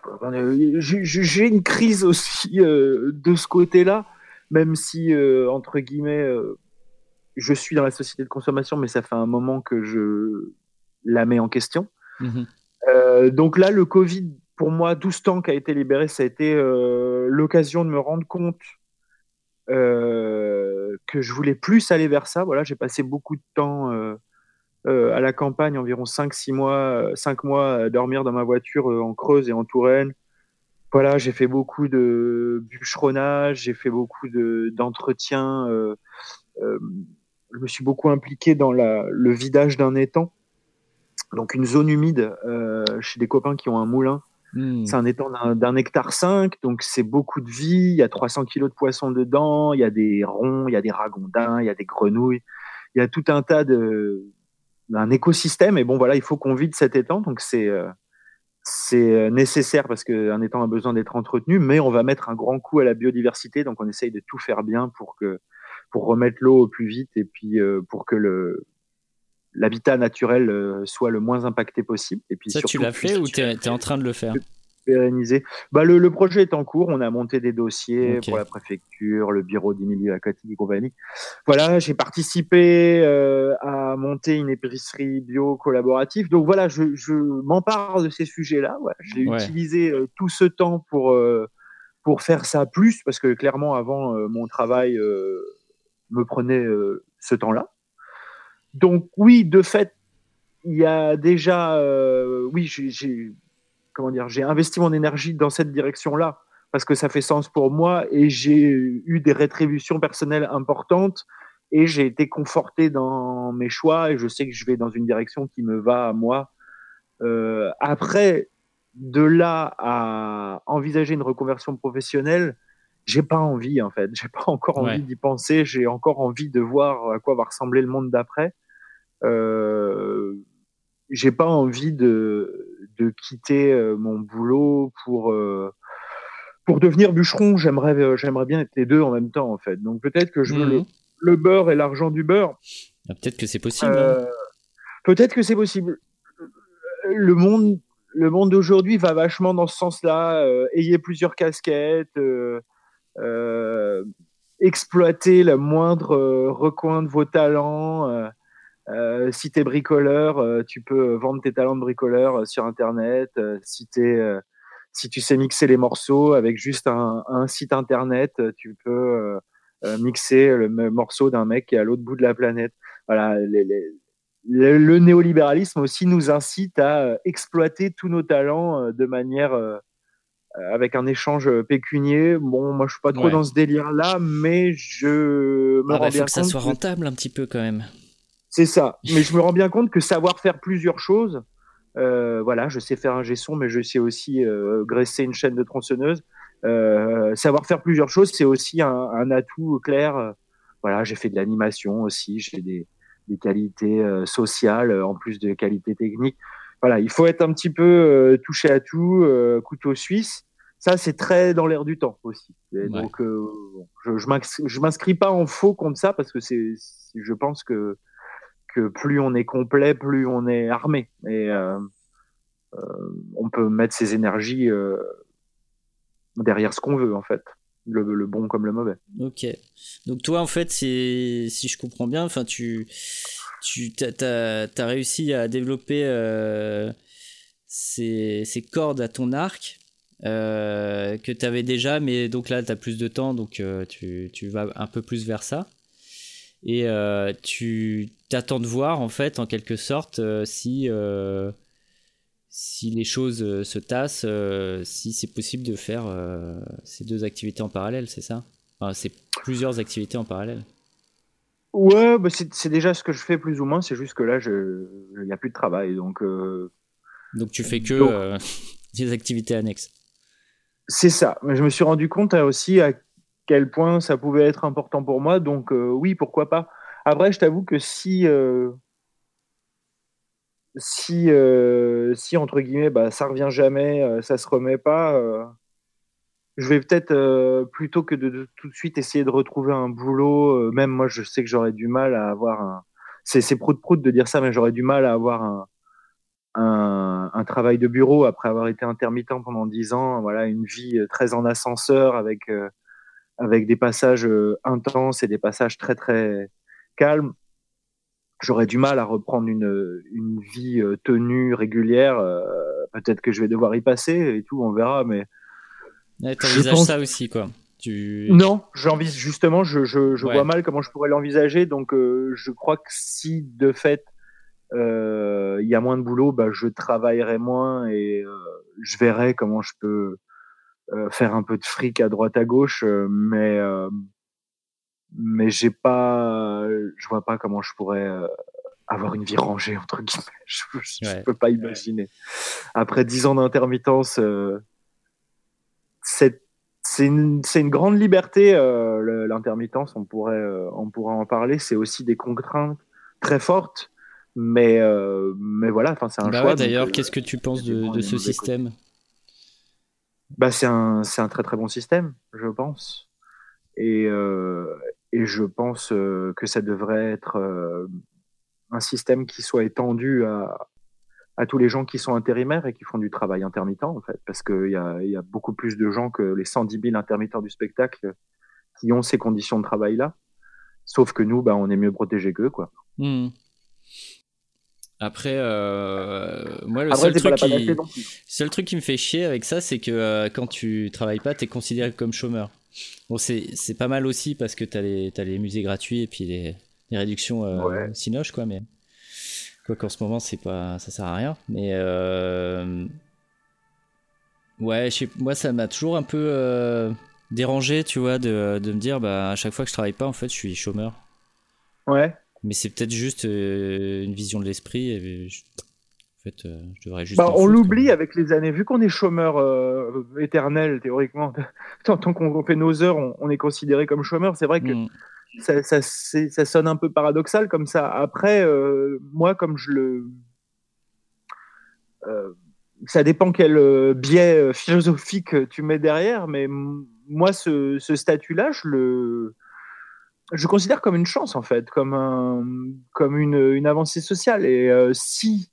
J'ai une crise aussi euh, de ce côté-là, même si, euh, entre guillemets, euh, je suis dans la société de consommation, mais ça fait un moment que je la mets en question. Mhm. donc là, le Covid, pour moi, 12 temps qui a été libéré, ça a été l'occasion de me rendre compte que je voulais plus aller vers ça. Voilà, j'ai passé beaucoup de temps euh, à la campagne, environ 5-6 mois, 5 mois à dormir dans ma voiture euh, en Creuse et en Touraine. Voilà, j'ai fait beaucoup de bûcheronnage, j'ai fait beaucoup d'entretien. Euh, je me suis beaucoup impliqué dans le vidage d'un étang, donc une zone humide chez des copains qui ont un moulin. Hmm. C'est un étang d'un hectare 5, donc c'est beaucoup de vie. Il y a 300 kilos de poissons dedans, il y a des ronds, il y a des ragondins, il y a des grenouilles, il y a tout un tas de, un écosystème. Et bon, voilà, il faut qu'on vide cet étang. Donc, c'est euh, euh, nécessaire parce qu'un étang a besoin d'être entretenu, mais on va mettre un grand coup à la biodiversité. Donc, on essaye de tout faire bien pour que pour remettre l'eau au plus vite et puis euh, pour que le l'habitat naturel soit le moins impacté possible. Et puis ça, tu l'as fait ou tu es, en train de le faire pérenniser. Bah, le, le, projet est en cours. On a monté des dossiers pour la préfecture, le bureau des milieux aquatiques et compagnie. Voilà, j'ai participé euh, à monter une épicerie bio collaborative. Donc voilà, je, je m'empare de ces sujets-là. J'ai utilisé euh, tout ce temps pour, euh, pour faire ça plus, parce que clairement, avant, mon travail me prenait ce temps-là. Donc oui, de fait, il y a déjà, oui, j'ai comment dire, j'ai investi mon énergie dans cette direction-là parce que ça fait sens pour moi et j'ai eu des rétributions personnelles importantes et j'ai été conforté dans mes choix et je sais que je vais dans une direction qui me va à moi. Euh, après, de là à envisager une reconversion professionnelle, j'ai pas envie en fait, j'ai pas encore envie d'y penser, j'ai encore envie de voir à quoi va ressembler le monde d'après. Euh, j'ai pas envie de, de quitter euh, mon boulot pour euh, pour devenir bûcheron. J'aimerais euh, j'aimerais bien être les deux en même temps en fait. Donc peut-être que je veux le, mhm. beurre et l'argent du beurre. Ah, peut-être que c'est possible. Hein. peut-être que c'est possible. Le monde le monde d'aujourd'hui va vachement dans ce sens-là. ayez plusieurs casquettes. Exploiter le moindre recoin de vos talents. Euh, si tu es bricoleur, euh, tu peux vendre tes talents de bricoleur euh, sur Internet. si, es, si tu sais mixer les morceaux avec juste un, site Internet, tu peux mixer le morceau d'un mec qui est à l'autre bout de la planète. Voilà, le, néolibéralisme aussi nous incite à exploiter tous nos talents de manière avec un échange pécunier. Bon, moi je suis pas trop dans ce délire-là, mais je me ah bah, faut que ça soit rentable un petit peu quand même. C'est ça. Mais je me rends bien compte que savoir faire plusieurs choses, euh, voilà, je sais faire un gesson, mais je sais aussi euh, graisser une chaîne de tronçonneuse. Euh, savoir faire plusieurs choses, c'est aussi un, atout clair. Voilà, j'ai fait de l'animation aussi, j'ai des, des, qualités sociales en plus de qualités techniques. Voilà, il faut être un petit peu touché à tout, couteau suisse. Ça, c'est très dans l'air du temps aussi. Donc, je, je m'inscris pas en faux contre ça parce que c'est, je pense que que plus on est complet, plus on est armé. Et euh, euh, on peut mettre ses énergies euh, derrière ce qu'on veut, en fait. Le, bon comme le mauvais. Ok. Donc toi, en fait, si, si je comprends bien, enfin, tu, tu as, as, réussi à développer ces, ces, cordes à ton arc que tu avais déjà, mais donc là, tu as plus de temps, donc tu, tu, vas un peu plus vers ça. Et tu t'attends de voir en fait en quelque sorte euh, si euh, si les choses euh, se tassent, si c'est possible de faire ces deux activités en parallèle, c'est ça? Enfin, C'est plusieurs activités en parallèle. Ouais, bah c'est déjà ce que je fais plus ou moins. C'est juste que là, il n'y a plus de travail, donc. donc tu fais que des activités annexes. C'est ça. Je me suis rendu compte aussi à quel point ça pouvait être important pour moi. Donc oui, pourquoi pas. Après, je t'avoue que si, euh, si, si entre guillemets, bah, ça revient jamais, ça se remet pas, je vais peut-être plutôt que de, tout de suite essayer de retrouver un boulot. même moi, je sais que j'aurais du mal à avoir un. C'est c'est prout prout de dire ça, mais j'aurais du mal à avoir un, un, un, travail de bureau après avoir été intermittent pendant dix ans. Voilà, une vie très en ascenseur avec avec des passages intenses et des passages très très calmes j'aurais du mal à reprendre une, une vie euh, tenue régulière. Euh, peut-être que je vais devoir y passer et tout, on verra. Mais ouais, t'envisages ça aussi, quoi. Tu... Non, j'envisage justement, je, je, je vois mal comment je pourrais l'envisager. Donc, euh, je crois que si de fait il y a moins de boulot, bah, je travaillerai moins et je verrai comment je peux faire un peu de fric à droite à gauche. mais mais j'ai pas, je vois pas comment je pourrais euh, avoir une vie rangée entre guillemets. Je, je, peux pas imaginer. Après dix ans d'intermittence, euh, c'est une, une, grande liberté euh, l'intermittence. On pourrait, euh, on pourrait en parler. C'est aussi des contraintes très fortes, mais mais voilà. Enfin, c'est un bah choix. D'ailleurs, qu'est-ce que tu penses de, de ce système? Bah, c'est un, c'est un très très bon système, je pense. Et, euh, et je pense euh, que ça devrait être euh, un système qui soit étendu à, à tous les gens qui sont intérimaires et qui font du travail intermittent, en fait, parce qu'il y a, y a beaucoup plus de gens que les 110 000 intermittents du spectacle qui ont ces conditions de travail-là. Sauf que nous, bah, on est mieux protégés qu'eux, quoi. Hmm. Après, euh, moi, le seul, truc qui, seul truc qui me fait chier avec ça, c'est que euh, quand tu travailles pas, tu es considéré comme chômeur. Bon, c'est pas mal aussi parce que t'as les, as les musées gratuits et puis les, les réductions euh, quoi, mais quoi qu'en ce moment, c'est pas, ça sert à rien. Mais euh, ouais, moi, ça m'a toujours un peu euh, dérangé, tu vois, de, de, me dire, bah, à chaque fois que je travaille pas, en fait, je suis chômeur. Ouais. Mais c'est peut-être juste euh, une vision de l'esprit. Et en fait, euh, je devrais juste. Bah, on l'oublie avec les années. Vu qu'on est chômeur euh, éternel, théoriquement, tant, qu'on fait nos heures, on, est considéré comme chômeur. C'est vrai que mm. ça, ça, ça, sonne un peu paradoxal comme ça. Après, euh, moi, comme je le. ça dépend quel biais philosophique tu mets derrière, mais moi, ce, ce statut-là, je le je considère comme une chance en fait, comme comme une, avancée sociale. Et si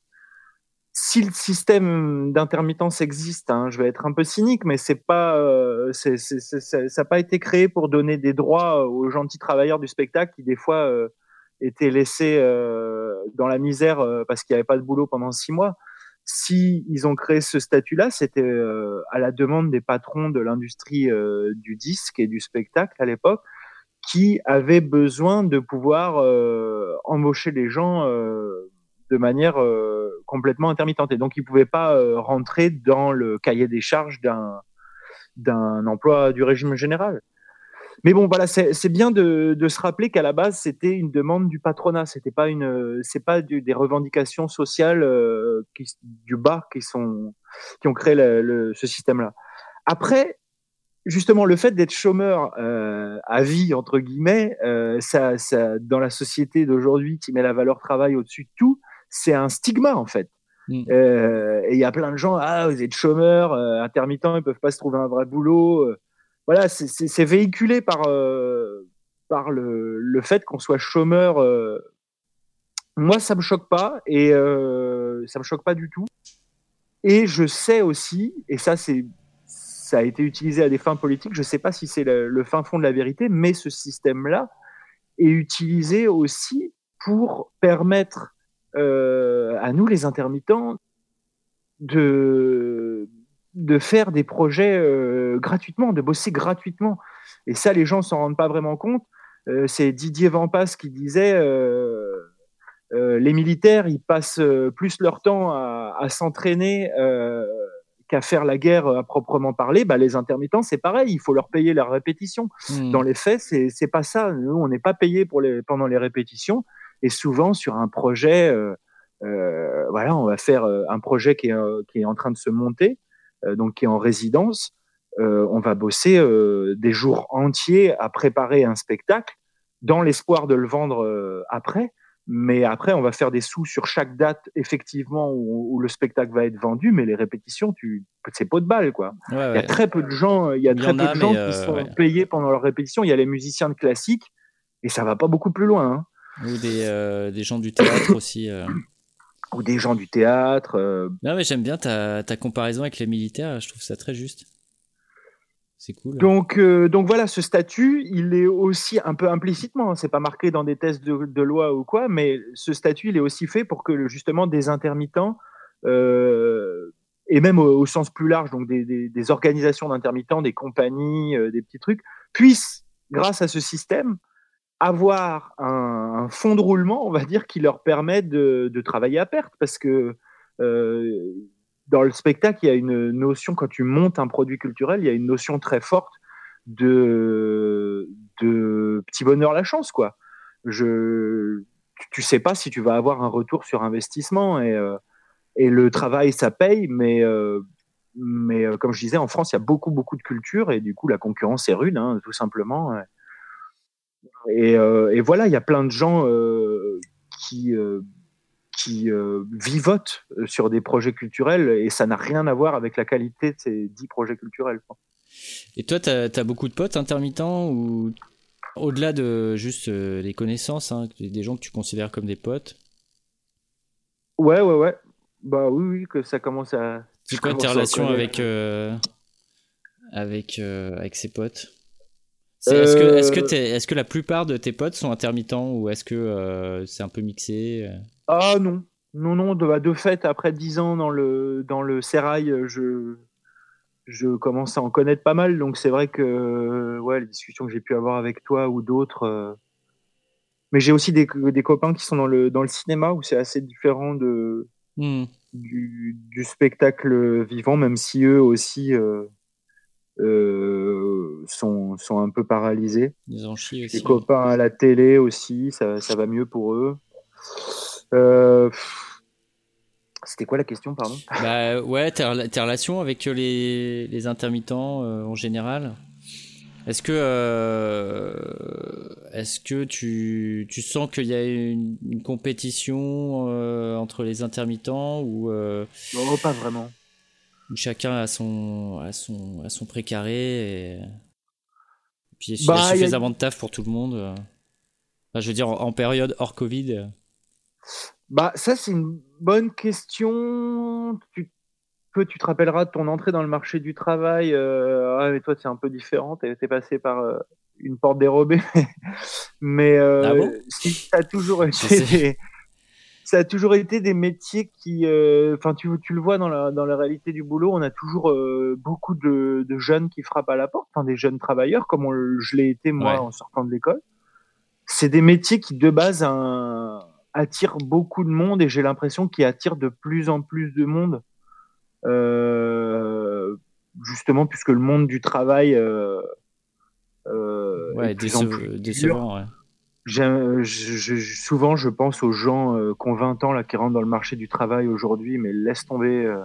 si le système d'intermittence existe, hein, je vais être un peu cynique, mais c'est pas, euh, ça n'a pas été créé pour donner des droits aux gentils travailleurs du spectacle qui des fois euh, étaient laissés euh, dans la misère euh, parce qu'il n'y avait pas de boulot pendant six mois. Si ils ont créé ce statut-là, c'était euh, à la demande des patrons de l'industrie du disque et du spectacle à l'époque, qui avaient besoin de pouvoir embaucher les gens de manière euh, complètement intermittente. Et donc, ils ne pouvaient pas euh, rentrer dans le cahier des charges d'un, emploi du régime général. Mais bon, voilà, c'est bien de, se rappeler qu'à la base, c'était une demande du patronat. C'était pas une, pas des revendications sociales euh, du bas qui sont, qui ont créé ce système-là. Après, justement, le fait d'être chômeur euh, à vie entre guillemets, euh, ça, ça, dans la société d'aujourd'hui qui met la valeur travail au-dessus de tout, c'est un stigma en fait. Mm. Euh, et il y a plein de gens, ah, vous êtes chômeurs, intermittents, ils peuvent pas se trouver un vrai boulot. Voilà, c'est véhiculé par, par le, le fait qu'on soit chômeur. moi, ça me choque pas et ça me choque pas du tout. Et je sais aussi, et ça, c'est ça a été utilisé à des fins politiques. Je ne sais pas si c'est le, fin fond de la vérité, mais ce système-là est utilisé aussi pour permettre euh, à nous les intermittents de, de faire des projets euh, gratuitement, de bosser gratuitement. Et ça, les gens s'en rendent pas vraiment compte. Euh, c'est Didier Vampas qui disait les militaires, ils passent plus leur temps à s'entraîner qu'à faire la guerre à proprement parler. Bah, les intermittents, c'est pareil, il faut leur payer la répétition. Hmm. Dans les faits, c'est c'est pas ça. Nous, on n'est pas payé pour les pendant les répétitions. Et souvent sur un projet, euh, euh, voilà, on va faire euh, un projet qui est, qui est en train de se monter, donc qui est en résidence. on va bosser des jours entiers à préparer un spectacle dans l'espoir de le vendre après. Mais après, on va faire des sous sur chaque date, effectivement, où, le spectacle va être vendu. Mais les répétitions, tu, c'est pas de balle, quoi. il y a très peu de gens, il y a très peu de gens qui sont payés pendant leur répétition. Il y a les musiciens de classique et ça va pas beaucoup plus loin. Hein. Ou des, des, gens du théâtre aussi ou des gens du théâtre. Euh. Non, mais j'aime bien ta, ta, comparaison avec les militaires, je trouve ça très juste. Donc, euh, donc voilà, ce statut, il est aussi un peu implicitement, hein, c'est pas marqué dans des tests de, loi ou quoi, mais ce statut, il est aussi fait pour que justement des intermittents, euh, et même au, sens plus large, donc des, organisations d'intermittents, des compagnies, des petits trucs, puissent, grâce à ce système, avoir un, un, fond de roulement, on va dire, qui leur permet de, de travailler à perte. Parce que euh, dans le spectacle, il y a une notion, quand tu montes un produit culturel, il y a une notion très forte de, petit bonheur la chance. Quoi. Je, tu sais pas si tu vas avoir un retour sur investissement et, euh, le travail, ça paye, mais, euh, euh, comme je disais, en France, il y a beaucoup, beaucoup de culture et du coup, la concurrence est rude, hein, tout simplement. Et, voilà, il y a plein de gens qui, qui vivotent sur des projets culturels et ça n'a rien à voir avec la qualité de ces dix projets culturels. Et toi, tu as, beaucoup de potes intermittents ou au-delà de juste des connaissances, hein, des gens que tu considères comme des potes? Ouais, ouais, ouais. Bah oui, oui, que ça commence à. C'est quoi tes relations avec, avec, avec ces potes? Est-ce que, est-ce, que euh, est-ce que la plupart de tes potes sont intermittents ou est-ce que euh, c'est un peu mixé euh Ah non, non, non. De, bah, de fait, après 10 ans dans le, dans le sérail, je, je commence à en connaître pas mal. Donc c'est vrai que ouais, les discussions que j'ai pu avoir avec toi ou d'autres. Mais j'ai aussi des, des, copains qui sont dans le, dans le cinéma où c'est assez différent de, hmm. du, du, spectacle vivant, même si eux aussi euh, sont, sont un peu paralysés. Ils aussi. Les copains à la télé aussi, ça, ça va mieux pour eux. Euh, c'était quoi la question, pardon? Bah ouais, tes, relations avec les, les intermittents euh, en général? Est-ce que, euh, est-ce que tu, tu sens qu'il y a une, une compétition euh, entre les intermittents ou Non, pas vraiment chacun a son, a son, a son précaré et, puis il y a bah, suffisamment de taf pour tout le monde. je veux dire, en, période hors Covid. Bah, ça, c'est une bonne question. Tu, tu te rappelleras de ton entrée dans le marché du travail. Euh, ah, mais toi, c'est un peu différent. Tu es passé par euh, une porte dérobée. mais euh, ah si tu as toujours été ça a toujours été des métiers qui, euh, enfin, tu, tu, le vois dans la, dans la réalité du boulot, on a toujours euh, beaucoup de, de, jeunes qui frappent à la porte, enfin, des jeunes travailleurs, comme je l'ai été moi en sortant de l'école. C'est des métiers qui, de base, un, attirent beaucoup de monde et j'ai l'impression qu'ils attirent de plus en plus de monde. Euh, justement, puisque le monde du travail euh, euh ouais, est décevant. Ouais je, souvent, je pense aux gens euh, qui ont 20 ans là, qui rentrent dans le marché du travail aujourd'hui, mais laisse tomber, euh,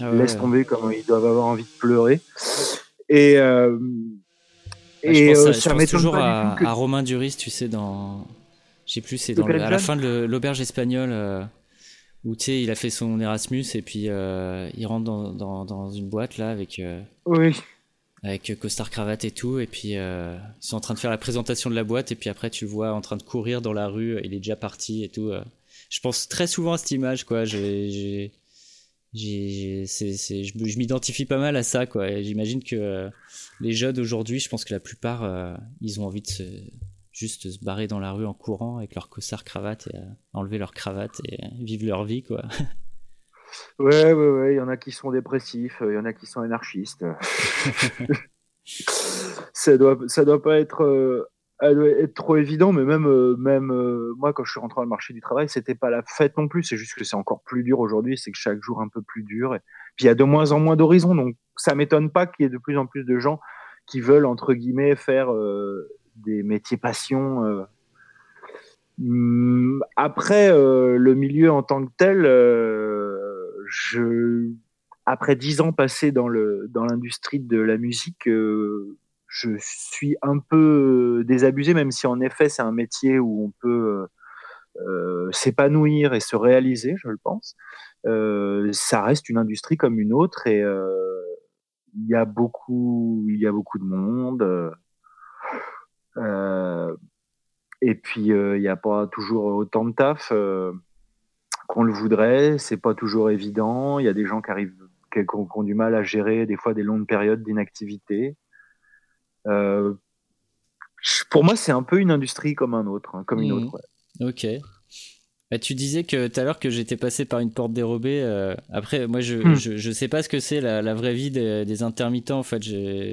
ah laisse tomber comme ils doivent avoir envie de pleurer. Et, euh, bah, et je pense, ça, toujours à, Romain Duris, tu sais, dans, je sais plus, c'est dans à la fin de l'auberge espagnole où tu sais, il a fait son Erasmus et puis il rentre dans, dans, dans, une boîte là avec. oui avec costard cravate et tout et puis euh, ils sont en train de faire la présentation de la boîte et puis après tu le vois en train de courir dans la rue il est déjà parti et tout euh. je pense très souvent à cette image quoi. Je, m'identifie pas mal à ça quoi. J'imagine que euh, les jeunes aujourd'hui je pense que la plupart euh, ils ont envie de se juste se barrer dans la rue en courant avec leur costard cravate et enlever leur cravate et vivre leur vie quoi Ouais, ouais, ouais. Il y en a qui sont dépressifs, il y en a qui sont anarchistes. ça doit, ça doit pas être, euh, être trop évident, mais même, euh, même euh, moi, quand je suis rentré dans le marché du travail, c'était pas la fête non plus. C'est juste que c'est encore plus dur aujourd'hui. C'est que chaque jour un peu plus dur. Et puis il y a de moins en moins d'horizons, donc ça m'étonne pas qu'il y ait de plus en plus de gens qui veulent entre guillemets faire des métiers passion. Hum, après, le milieu en tant que tel après dix ans passés dans l'industrie de la musique, euh, je suis un peu désabusé, même si en effet c'est un métier où on peut s'épanouir et se réaliser, je le pense, ça reste une industrie comme une autre et il y a beaucoup, il y a beaucoup de monde. et puis il n'y a pas toujours autant de taf qu'on le voudrait. C'est pas toujours évident. Il y a des gens qui arrivent, qui, ont, du mal à gérer des fois des longues périodes d'inactivité. Euh, pour moi, c'est un peu une industrie comme un autre, hein, comme une mmh. autre. Ok. Bah, tu disais que tout à l'heure que j'étais passé par une porte dérobée. Euh, après, moi, je, mmh. je, sais pas ce que c'est la, vraie vie des, intermittents. En fait,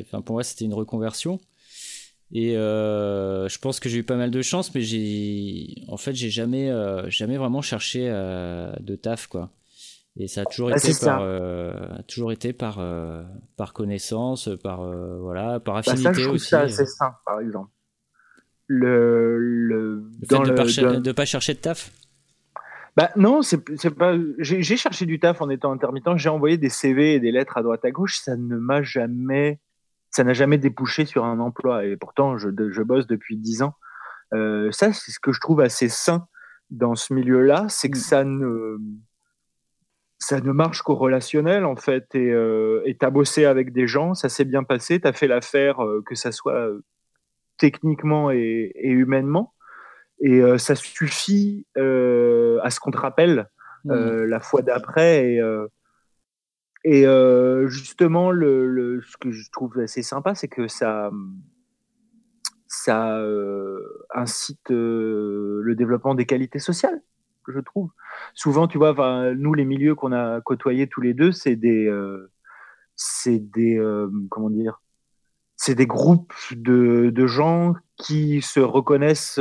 enfin, pour moi, c'était une reconversion. Et euh, je pense que j'ai eu pas mal de chance, mais j'ai, en fait, j'ai jamais, euh, jamais vraiment cherché euh, de taf, quoi. Et ça a toujours été par, a toujours été par, par connaissance, par voilà, par affinité bah ça, je trouve aussi. Ça assez sain, par exemple. Le, le, fait de, ne pas, pas chercher de taf? Bah non, c'est pas. J'ai cherché du taf en étant intermittent. J'ai envoyé des CV et des lettres à droite à gauche. Ça ne m'a jamais ça n'a jamais débouché sur un emploi. Et pourtant, je, je bosse depuis dix ans. Euh, ça, c'est ce que je trouve assez sain dans ce milieu-là, c'est que mm. ça ne, ça ne marche qu'au relationnel, en fait. Et euh, tu as bossé avec des gens, ça s'est bien passé, tu as fait l'affaire, euh, que ça soit euh, techniquement et, et, humainement. Et euh, ça suffit à ce qu'on te rappelle mm. la fois d'après. Et, et euh, justement, le, ce que je trouve assez sympa, c'est que ça, ça euh, incite euh, le développement des qualités sociales, je trouve. Souvent, tu vois, nous, les milieux qu'on a côtoyés tous les deux, c'est des, c'est des, comment des groupes de, de, gens qui se reconnaissent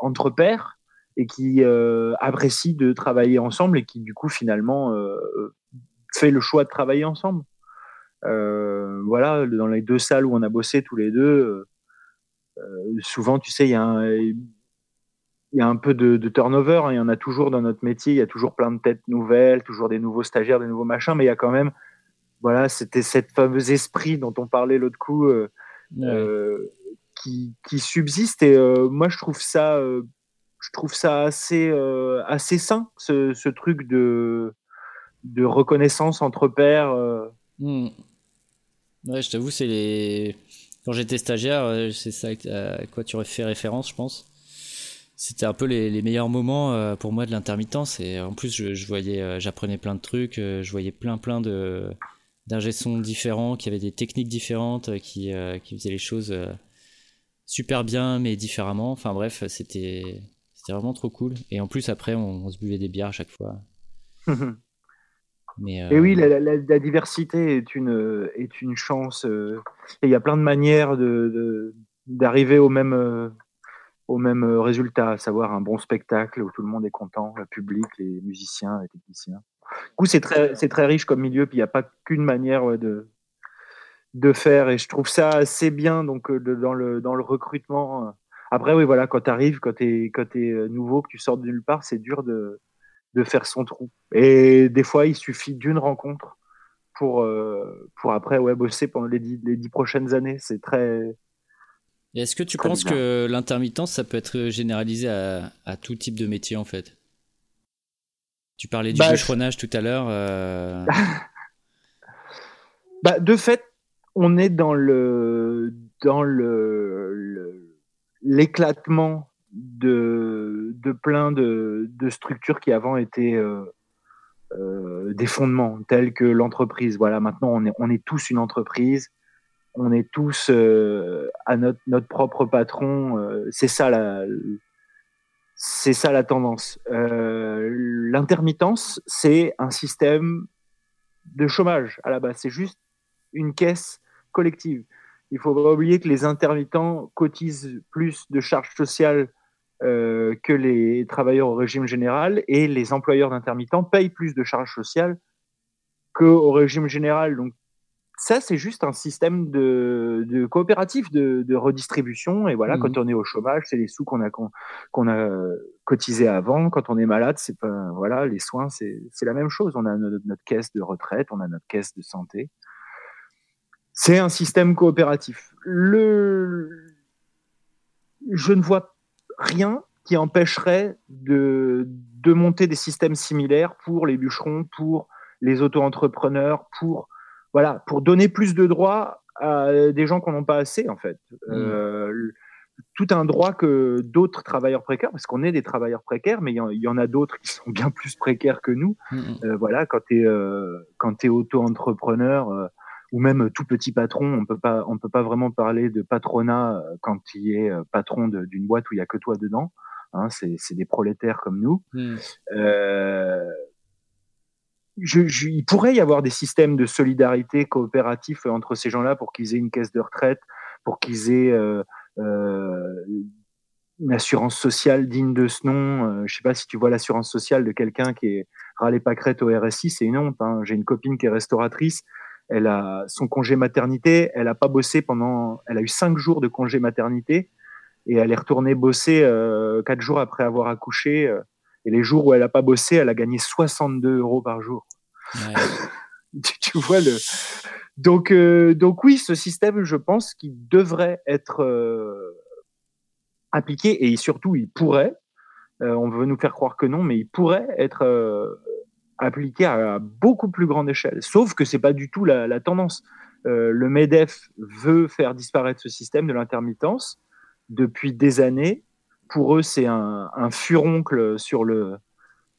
entre pairs et qui apprécient de travailler ensemble et qui, du coup, finalement, fait le choix de travailler ensemble. Euh, voilà, dans les deux salles où on a bossé tous les deux, euh, souvent, tu sais, il y a un, il y a un peu de, turnover. Hein. Il y en a toujours dans notre métier. Il y a toujours plein de têtes nouvelles, toujours des nouveaux stagiaires, des nouveaux machins. Mais il y a quand même, voilà, c'était cette fameuse esprit dont on parlait l'autre coup euh, qui, qui, subsiste. Et moi, je trouve ça, je trouve ça assez, assez sain, ce, ce truc de de reconnaissance entre pairs. Euh. Hmm. Ouais, je t'avoue, c'est les. Quand j'étais stagiaire, euh, c'est ça à quoi tu aurais fait référence, je pense. C'était un peu les, meilleurs moments euh, pour moi de l'intermittence. Et en plus, je, voyais, j'apprenais plein de trucs, je voyais plein, plein de d'ingé différents, qui avaient des techniques différentes, qui, qui faisaient les choses super bien, mais différemment. Enfin bref, c'était c'était vraiment trop cool. Et en plus, après, on, on se buvait des bières à chaque fois. Et oui, euh, la, diversité est une, est une chance. Euh, il y a plein de manières d'arriver de, d'arriver au même, euh, au même résultat, à savoir un bon spectacle où tout le monde est content, le public, les musiciens, les techniciens. Du coup, c'est très, très riche comme milieu, puis il n'y a pas qu'une manière de, de faire. Et je trouve ça assez bien donc, dans, le, dans le recrutement. Après, oui, voilà, quand tu arrives, quand tu es, es, nouveau, que tu sors de nulle part, c'est dur de, de faire son trou. Et des fois, il suffit d'une rencontre pour, euh, pour après ouais, bosser pendant les dix, les dix prochaines années. C'est très. Est-ce que tu penses que l'intermittence, ça peut être généralisé à, à, tout type de métier en fait? Tu parlais du bah, tout à l'heure. Euh. bah, de fait, on est dans le dans le l'éclatement de, plein de, de, structures qui avant étaient euh, euh, des fondements, tels que l'entreprise. Voilà, maintenant on est, on est tous une entreprise, on est tous euh, à notre, notre propre patron. c'est ça la, c'est ça la tendance. L'intermittence, c'est un système de chômage à la base. C'est juste une caisse collective. Il faut pas oublier que les intermittents cotisent plus de charges sociales euh, que les travailleurs au régime général et les employeurs d'intermittents payent plus de charges sociales qu'au régime général. Donc ça, c'est juste un système de, de coopératif de, de, redistribution. Et voilà, mmh. quand on est au chômage, c'est les sous qu'on a qu'on a cotisé avant. Quand on est malade, c'est pas voilà, les soins, c'est la même chose. On a notre, notre, caisse de retraite, on a notre caisse de santé. C'est un système coopératif. Le, je ne vois rien qui empêcherait de, de monter des systèmes similaires pour les bûcherons, pour les auto-entrepreneurs, pour, voilà, pour donner plus de droits à des gens qui n'en ont pas assez, en fait. Mmh. Euh, tout un droit que d'autres travailleurs précaires, parce qu'on est des travailleurs précaires, mais il y, en a d'autres qui sont bien plus précaires que nous. Mmh. Euh, voilà, quand tu es, euh, es auto-entrepreneur euh, ou même tout petit patron, on peut pas, on peut pas vraiment parler de patronat quand tu es patron d'une boîte où il y a que toi dedans. Hein, c'est des prolétaires comme nous. Mmh. Je, je, il pourrait y avoir des systèmes de solidarité coopératif entre ces gens-là pour qu'ils aient une caisse de retraite, pour qu'ils aient euh, une assurance sociale digne de ce nom. Euh, je sais pas si tu vois l'assurance sociale de quelqu'un qui est râlé pâquerette au RSI, c'est une honte. Hein. J'ai une copine qui est restauratrice. Elle a son congé maternité. Elle a pas bossé pendant. Elle a eu cinq jours de congé maternité et elle est retournée bosser euh, quatre jours après avoir accouché. Euh, et les jours où elle a pas bossé, elle a gagné 62 euros par jour. Ouais. tu, vois le. Donc, euh, donc oui, ce système, je pense qu'il devrait être euh, appliqué et surtout, il pourrait. Euh, on veut nous faire croire que non, mais il pourrait être appliqué à, beaucoup plus grande échelle. Sauf que c'est pas du tout la, la tendance. le Medef veut faire disparaître ce système de l'intermittence depuis des années. Pour eux, c'est un, un, furoncle sur le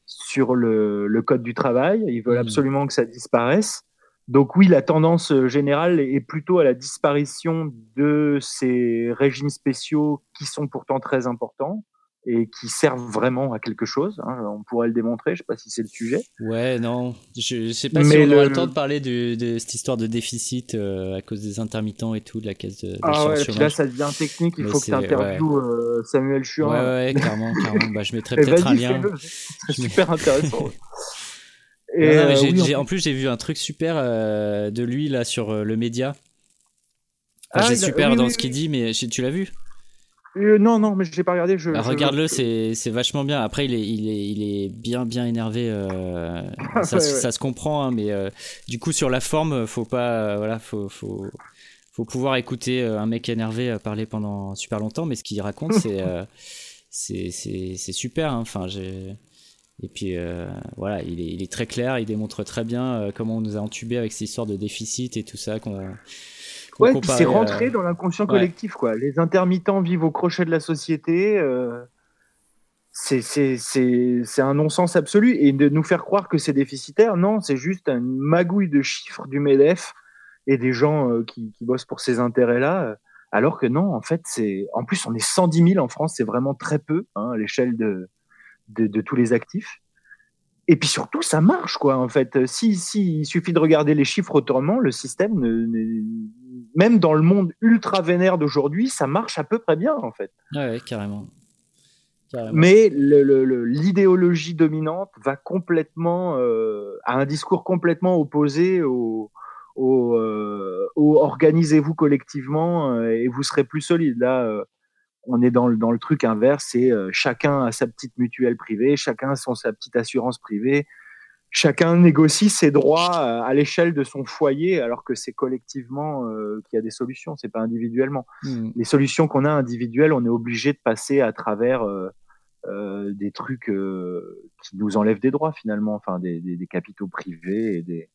sur le, le, code du travail. Ils veulent mmh. absolument que ça disparaisse. Donc oui, la tendance euh, générale est plutôt à la disparition de ces régimes spéciaux qui sont pourtant très importants et qui servent vraiment à quelque chose. Hein. On pourrait le démontrer, je ne sais pas si c'est le sujet. Ouais, non, je ne sais pas si on aura le temps de parler de, cette histoire de déficit euh, à cause des intermittents et tout, de la caisse de, Ah ouais, là ça devient technique, il faut que tu interviewes euh, Samuel Chuan. Ouais, ouais, clairement, clairement. Bah, je mettrai peut-être un lien. C'est super intéressant. Euh, en plus, j'ai vu un truc super euh, de lui là sur euh, le média. ah, j'ai super dans ce qu'il dit, mais tu l'as vu? Non, non, mais je l'ai pas regardé. Je, bah, Regarde-le, c'est vachement bien. Après, il est, il est, il est bien, bien énervé. ça, ça, se comprend, hein, mais du coup, sur la forme, faut pas, voilà, faut, faut, faut pouvoir écouter un mec énervé parler pendant super longtemps, mais ce qu'il raconte, c'est, c'est, super. Hein. Enfin, j'ai et puis euh, voilà, il est, il est, très clair, il démontre très bien euh, comment on nous a entubé avec cette histoire de déficit et tout ça. Qu'on, ouais, c'est rentré euh, dans l'inconscient collectif. Quoi. Les intermittents vivent au crochet de la société. c'est, c'est, c'est, c'est un non-sens absolu. Et de nous faire croire que c'est déficitaire, non, c'est juste une magouille de chiffres du MEDEF et des gens qui, qui, bossent pour ces intérêts-là. Alors que non, en fait, c'est. En plus, on est 110 000 en France, c'est vraiment très peu hein, à l'échelle de, de, tous les actifs. Et puis surtout, ça marche, quoi, en fait. Si, si il suffit de regarder les chiffres autrement, le système, même dans le monde ultra vénère d'aujourd'hui, ça marche à peu près bien, en fait. Ouais, carrément. Mais l'idéologie dominante va complètement, euh, à un discours complètement opposé au, au, euh, organisez-vous collectivement euh, et vous serez plus solide. Là, on est dans le, dans le truc inverse, c'est euh, chacun a sa petite mutuelle privée, chacun a son, sa petite assurance privée, chacun négocie ses droits euh, à l'échelle de son foyer, alors que c'est collectivement euh, qu'il y a des solutions, c'est pas individuellement. Mmh. Les solutions qu'on a individuelles, on est obligé de passer à travers des trucs qui nous enlèvent des droits finalement, enfin des, des, des capitaux privés et des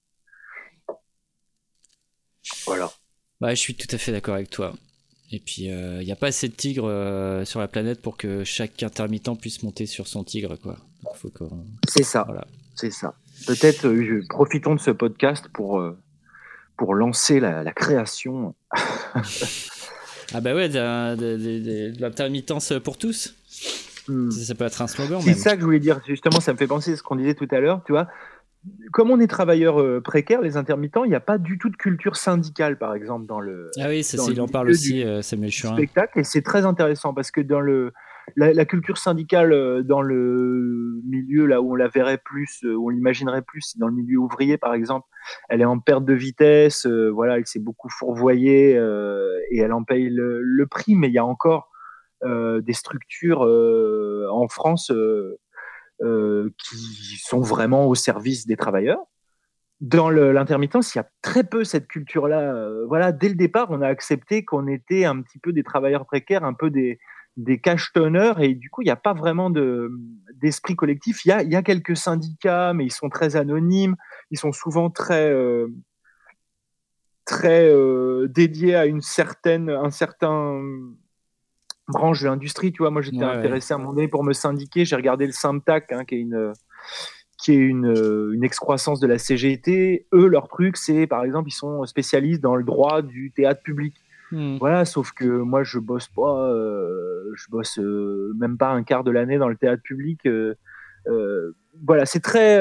voilà. Bah, je suis tout à fait d'accord avec toi. Et puis, il euh, n'y a pas assez de tigres euh, sur la planète pour que chaque intermittent puisse monter sur son tigre, quoi. C'est ça. C'est ça. Peut-être euh, profitons de ce podcast pour, pour lancer la, création. ah bah ouais, de, l'intermittence pour tous. Hmm. Ça, peut être un slogan. C'est ça que je voulais dire. Justement, ça me fait penser à ce qu'on disait tout à l'heure. Tu vois, comme on est travailleurs euh, précaires, les intermittents, il n'y a pas du tout de culture syndicale, par exemple, dans le. Ah oui, ça, il en parle aussi, euh, Samuel Churin. Spectacle, et c'est très intéressant parce que dans le la, culture syndicale euh, dans le milieu là où on la verrait plus, où on l'imaginerait plus, dans le milieu ouvrier, par exemple, elle est en perte de vitesse. voilà, elle s'est beaucoup fourvoyée et elle en paye le, prix. Mais il y a encore des structures en France euh, qui sont vraiment au service des travailleurs. dans l'intermittence, il y a très peu cette culture-là. voilà, dès le départ, on a accepté qu'on était un petit peu des travailleurs précaires, un peu des, des cachetonneurs, et du coup, il n'y a pas vraiment d'esprit collectif. Il y a, il y a quelques syndicats, mais ils sont très anonymes, ils sont souvent très très euh, dédié à une certaine, un certain branche de l'industrie. Tu vois, moi, j'étais intéressé à un moment donné pour me syndiquer. J'ai regardé le Samtac, hein, qui est une qui est une, une excroissance de la CGT. Eux, leur truc, c'est, par exemple, ils sont spécialistes dans le droit du théâtre public. Hmm. Voilà, sauf que moi, je bosse pas, euh, je bosse euh, même pas un quart de l'année dans le théâtre public. Euh, voilà, c'est très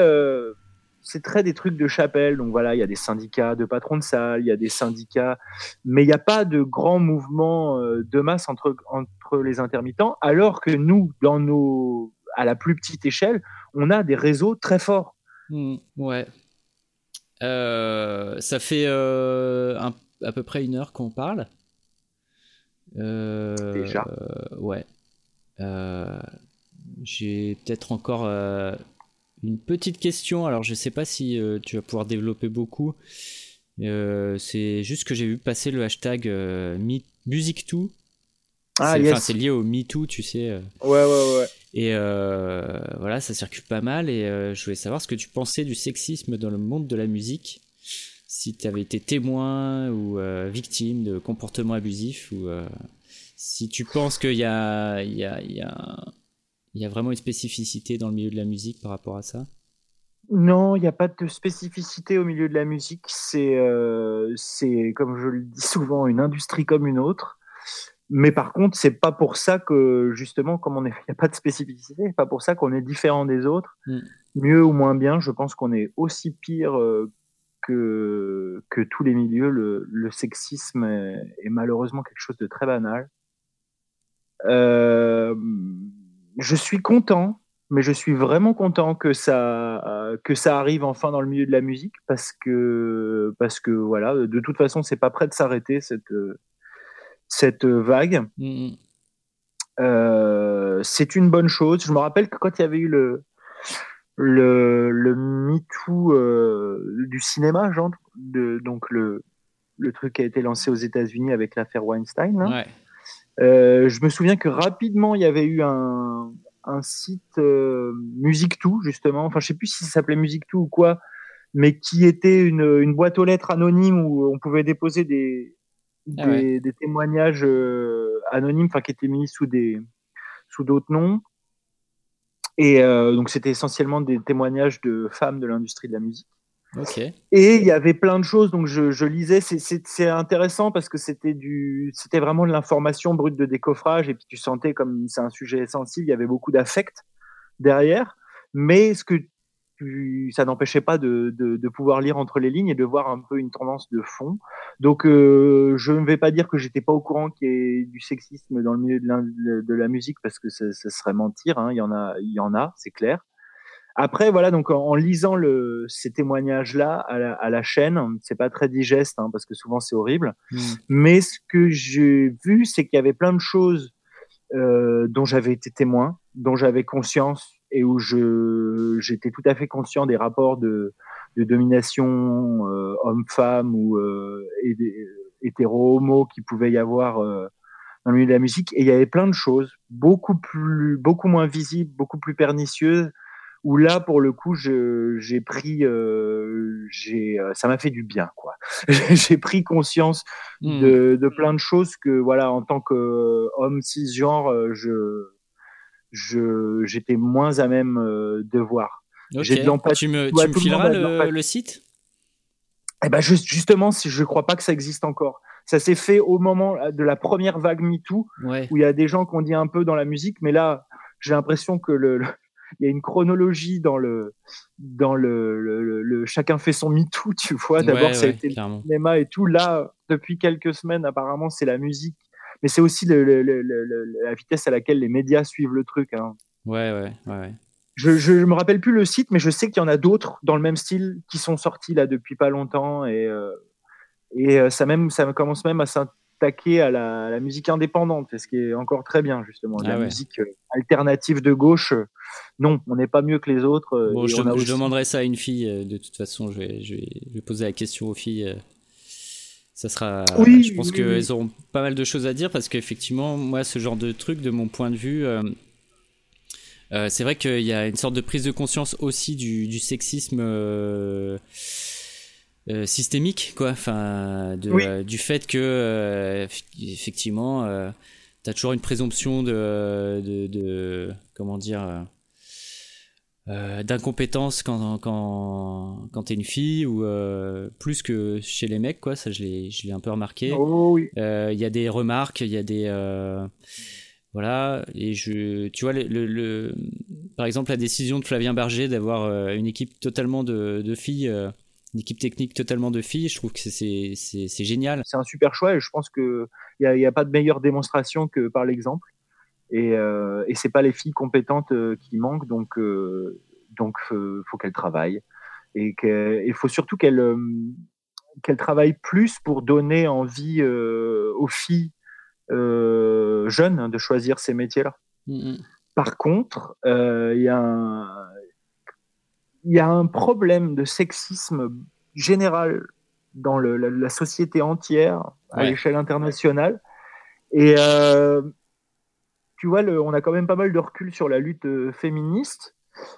c'est très des trucs de chapelle. Donc voilà, il y a des syndicats de patrons de salle, il y a des syndicats, mais il n'y a pas de grand mouvement de masse entre, entre les intermittents, alors que nous, dans nos, à la plus petite échelle, on a des réseaux très forts. Mmh, ouais. Ça fait euh, à peu près une heure qu'on parle. Déjà. ouais. J'ai peut-être encore une petite question, alors je sais pas si euh, tu vas pouvoir développer beaucoup. Euh, c'est juste que j'ai vu passer le hashtag euh, Music2. Ah, c'est lié au MeToo, tu sais. Ouais, ouais, ouais. Et voilà, ça circule pas mal. Et je voulais savoir ce que tu pensais du sexisme dans le monde de la musique. Si tu avais été témoin ou victime de comportements abusifs, ou si tu penses qu'il y a, il y a, il y a il y a vraiment une spécificité dans le milieu de la musique par rapport à ça? Non, il n'y a pas de spécificité au milieu de la musique. C'est, euh, c'est comme je le dis souvent, une industrie comme une autre. Mais par contre, c'est pas pour ça que justement, comme on il n'y a pas de spécificité, pas pour ça qu'on est différent des autres, mm. mieux ou moins bien. Je pense qu'on est aussi pire euh, que que tous les milieux. Le, le sexisme est, est, malheureusement quelque chose de très banal. Euh, je suis content, mais je suis vraiment content que ça, que ça arrive enfin dans le milieu de la musique parce que, parce que voilà, de toute façon, c'est pas prêt de s'arrêter cette, cette vague. Mm, mm. Euh, c'est une bonne chose. Je me rappelle que quand il y avait eu le, le, le MeToo euh, du cinéma, genre, de, donc le, le truc qui a été lancé aux États-Unis avec l'affaire Weinstein. ouais. Euh, je me souviens que rapidement, il y avait eu un, un site euh, Musique Tout, justement. Enfin, je sais plus si ça s'appelait Musique Tout ou quoi, mais qui était une, une, boîte aux lettres anonyme où on pouvait déposer des, ah des, des, témoignages euh, anonymes, enfin, qui étaient mis sous des sous d'autres noms. Et euh, donc, c'était essentiellement des témoignages de femmes de l'industrie de la musique. Et il y avait plein de choses, donc je, je lisais. C'est intéressant parce que c'était du, c'était vraiment de l'information brute de décoffrage, et puis tu sentais comme c'est un sujet sensible, il y avait beaucoup d'affect derrière. Mais ce que ça n'empêchait pas de, de, de, pouvoir lire entre les lignes et de voir un peu une tendance de fond. Donc, euh, je ne vais pas dire que j'étais pas au courant qu'il y ait du sexisme dans le milieu de la, de la musique parce que ce serait mentir. Hein. Il y en a, il y en a, c'est clair. Après, voilà, donc en, lisant le, ces témoignages-là à la, à la chaîne, c'est pas très digeste hein, parce que souvent c'est horrible. Hmm. Mais ce que j'ai vu, c'est qu'il y avait plein de choses euh, dont j'avais été témoin, dont j'avais conscience et où je j'étais tout à fait conscient des rapports de, de domination euh, homme-femme ou euh, hétéro-homo qui pouvait y avoir euh, dans le milieu de la musique. Et il y avait plein de choses beaucoup plus, beaucoup moins visibles, beaucoup plus pernicieuses où là pour le coup j'ai pris euh, j'ai ça m'a fait du bien quoi j'ai pris conscience hmm. de, de, plein de choses que voilà en tant que homme cisgenre je je j'étais moins à même de voir j'ai de l'empathie tu me, tu me fileras le, le, site? Eh ben juste, justement si je crois pas que ça existe encore ça s'est fait au moment de la première vague MeToo ouais. où il y a des gens qui ont dit un peu dans la musique mais là j'ai l'impression que le, il y a une chronologie dans le dans le, le, chacun fait son MeToo, tu vois. D'abord, ça a été le cinéma et tout. Là, depuis quelques semaines, apparemment, c'est la musique. Mais c'est aussi la vitesse à laquelle les médias suivent le truc. Hein. Ouais, ouais, ouais. Je, je me rappelle plus le site, mais je sais qu'il y en a d'autres dans le même style qui sont sortis là depuis pas longtemps et euh, et euh, ça même ça commence même à s'attaquer à la, musique indépendante, ce qui est encore très bien justement. La ah musique euh, alternative de gauche, non, on n'est pas mieux que les autres. Bon, je, demanderai ça à une fille. De toute façon, je vais, je vais, poser la question aux filles. Ça sera. Oui, je pense qu'elles auront pas mal de choses à dire parce qu'effectivement, moi, ce genre de truc, de mon point de vue. c'est vrai qu'il y a une sorte de prise de conscience aussi du, du sexisme euh, systémique, quoi. Enfin, euh, du fait que euh, effectivement, tu as toujours une présomption de, de, comment dire. D'incompétence quand quand quand t'es une fille ou plus que chez les mecs quoi ça je l'ai je l'ai un peu remarqué oh il y a des remarques il y a des voilà et je tu vois le, le, par exemple la décision de Flavien Berger d'avoir une équipe totalement de, de filles une équipe technique totalement de filles. Je trouve que c'est génial. C'est un super choix et je pense qu'il n'y a, y a pas de meilleure démonstration que par l'exemple. Et, euh, et c'est pas les filles compétentes euh, qui manquent, donc euh, donc euh, faut qu'elles travaillent et il faut surtout qu'elles euh, qu'elles travaillent plus pour donner envie aux filles jeunes de choisir ces métiers-là. Mm-hmm. Par contre, il y a un, il y a un problème de sexisme général dans la, société entière à l'échelle internationale. Et tu vois, on a quand même pas mal de recul sur la lutte euh, féministe.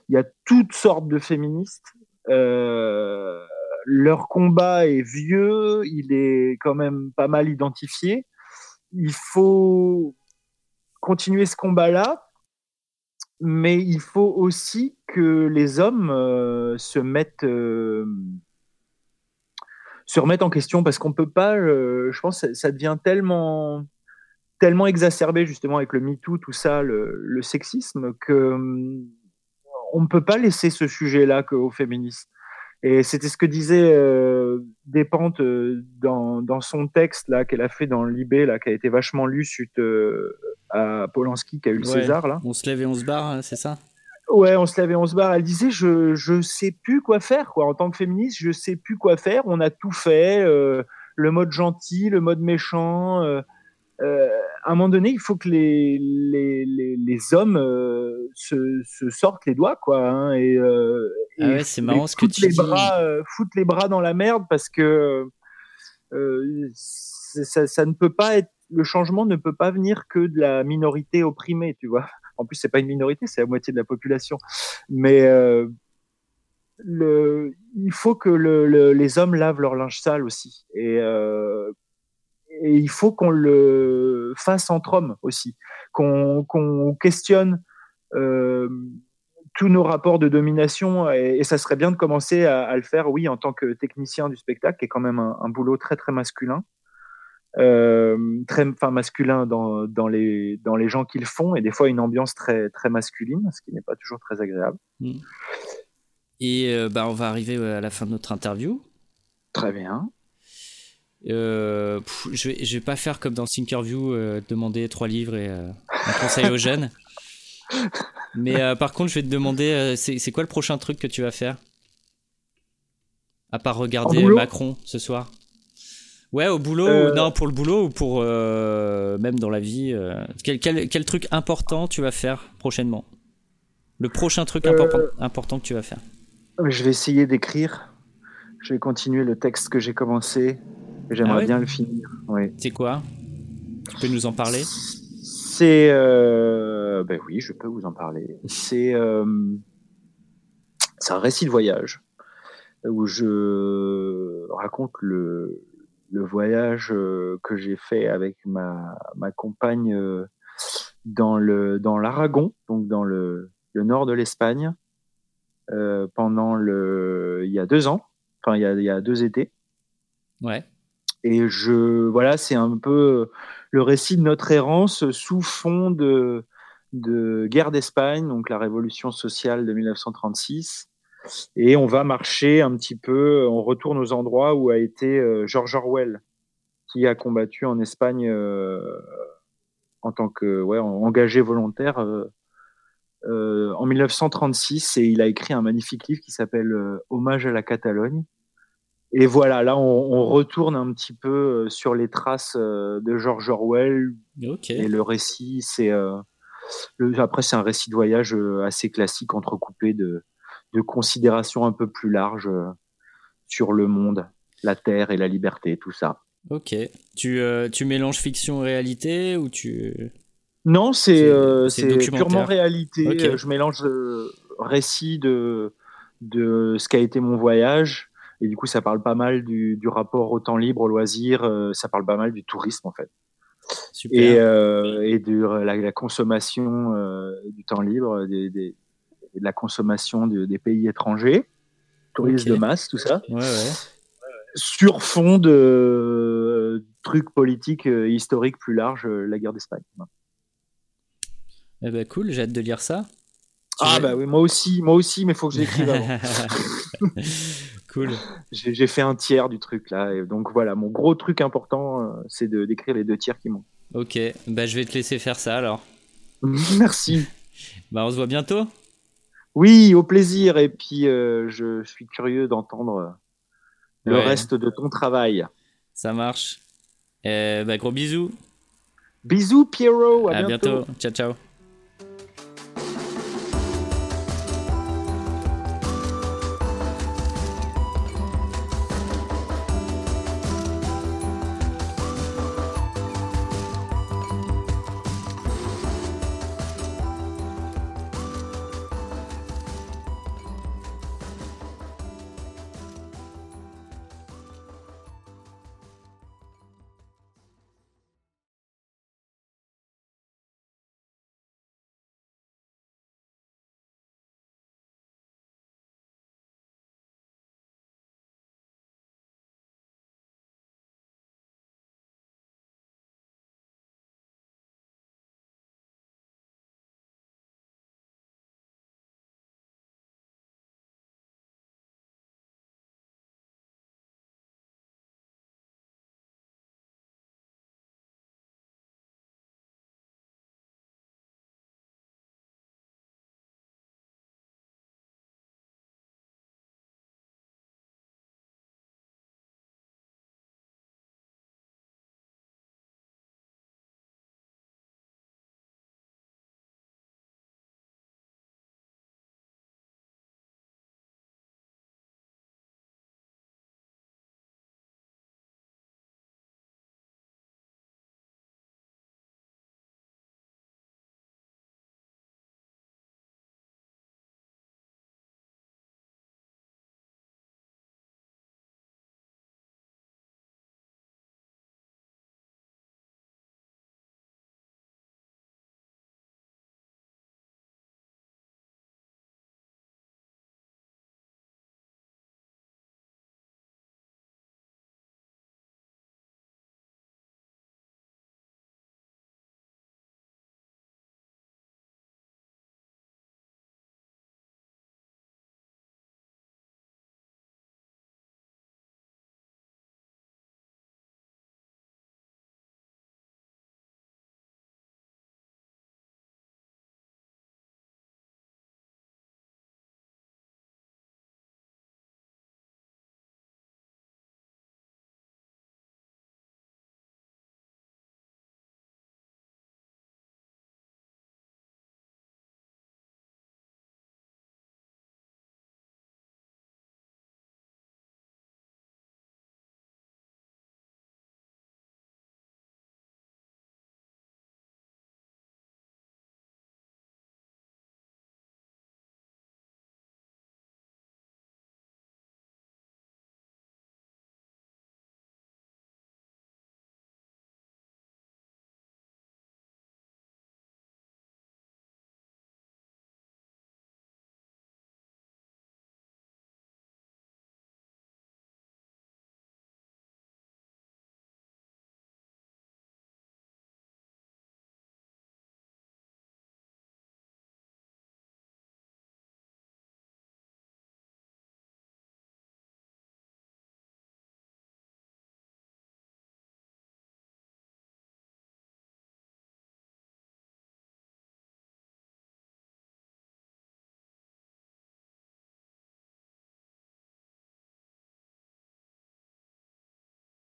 Il y a toutes sortes de féministes. Euh, leur combat est vieux, il est quand même pas mal identifié. Il faut continuer ce combat-là mais il faut aussi que les hommes euh, se mettent euh, se remettent en question parce qu'on peut pas je pense que ça devient tellement tellement exacerbé justement avec le MeToo tout ça le, sexisme que on ne peut pas laisser ce sujet là qu'aux féministes et c'était ce que disait euh, Despentes dans, dans, son texte là qu'elle a fait dans Libé là qui a été vachement lu suite à Polanski qui a eu le César là. On se lève et on se barre, hein, c'est ça? Ouais, on se lève et on se barre. Elle disait je je sais plus quoi faire quoi en tant que féministe, je sais plus quoi faire. On a tout fait, euh, le mode gentil, le mode méchant. Euh, euh, à un moment donné, il faut que les les, les, les hommes se, se, sortent les doigts quoi. Hein, et, ah ouais, c'est marrant ce que tu les dis. Bras, foutent les bras dans la merde parce que ça, ça ne peut pas être le changement ne peut pas venir que de la minorité opprimée, tu vois. En plus, c'est pas une minorité, c'est la moitié de la population. Mais euh, le, il faut que le, les hommes lavent leur linge sale aussi. Et, euh, et il faut qu'on le fasse entre hommes aussi, qu'on qu'on questionne euh, tous nos rapports de domination. Et, ça serait bien de commencer à, à, le faire, oui, en tant que technicien du spectacle, qui est quand même un, un boulot très très masculin. Euh, très enfin, masculin dans, dans, les, dans les gens qu'ils font et des fois une ambiance très, très masculine, ce qui n'est pas toujours très agréable. Mm. Et euh, bah, on va arriver à la fin de notre interview. Très bien. Euh, je, vais, je vais pas faire comme dans Thinkerview, demander trois livres et un conseil aux jeunes. Mais par contre, je vais te demander, c'est quoi le prochain truc que tu vas faire? À part regarder Macron ce soir Ouais, au boulot, euh, non, pour le boulot ou pour euh, même dans la vie. Euh, quel, quel, quel, truc important tu vas faire prochainement? Le prochain truc important, important que tu vas faire Je vais essayer d'écrire. Je vais continuer le texte que j'ai commencé. J'aimerais ah bien le finir. Ouais. C'est quoi? Tu peux nous en parler? C'est. Ben oui, je peux vous en parler. C'est. C'est un récit de voyage où je raconte le, le voyage euh, que j'ai fait avec ma, ma compagne euh, dans le dans l'Aragon, donc dans le, le nord de l'Espagne, euh, pendant le il y a deux ans, enfin il y a, il y a deux étés. Ouais. Et je voilà, c'est un peu le récit de notre errance sous fond de guerre d'Espagne, donc la révolution sociale de 1936 et on va marcher un petit peu, on retourne aux endroits où a été euh, George Orwell, qui a combattu en Espagne euh, en tant que engagé volontaire euh, en 1936 et il a écrit un magnifique livre qui s'appelle Hommage à la Catalogne. Et voilà, là, on, retourne un petit peu sur les traces de George Orwell. Et le récit, c'est après c'est un récit de voyage assez classique, entrecoupé de, de considérations un peu plus larges sur le monde, la terre et la liberté, tout ça. Ok. Tu, tu mélanges fiction et réalité ou tu non, c'est euh, purement réalité. Je mélange euh, récit de, de ce qu'a été mon voyage. Et du coup, ça parle pas mal du, du rapport au temps libre, au loisir. Euh, ça parle pas mal du tourisme, en fait. Super. Et, euh, et de la, la consommation du temps libre, des, des, de la consommation des pays étrangers, tourisme de masse, tout ça. Ouais, ouais. Sur fond de trucs politiques historiques plus larges, la guerre d'Espagne. Eh ben cool, j'ai hâte de lire ça. ah bah oui, moi aussi, moi aussi, mais il faut que j'écrive avant. cool. J'ai fait un tiers du truc là, et donc voilà, mon gros truc important, euh, c'est de d'écrire les deux tiers qui manquent. Ok, bah je vais te laisser faire ça alors. Merci. bah on se voit bientôt. Oui, au plaisir, et puis euh, je, suis curieux d'entendre euh, le reste de ton travail. Ça marche. bah gros bisous. Bisous Pierrot, à, bientôt. Ciao ciao.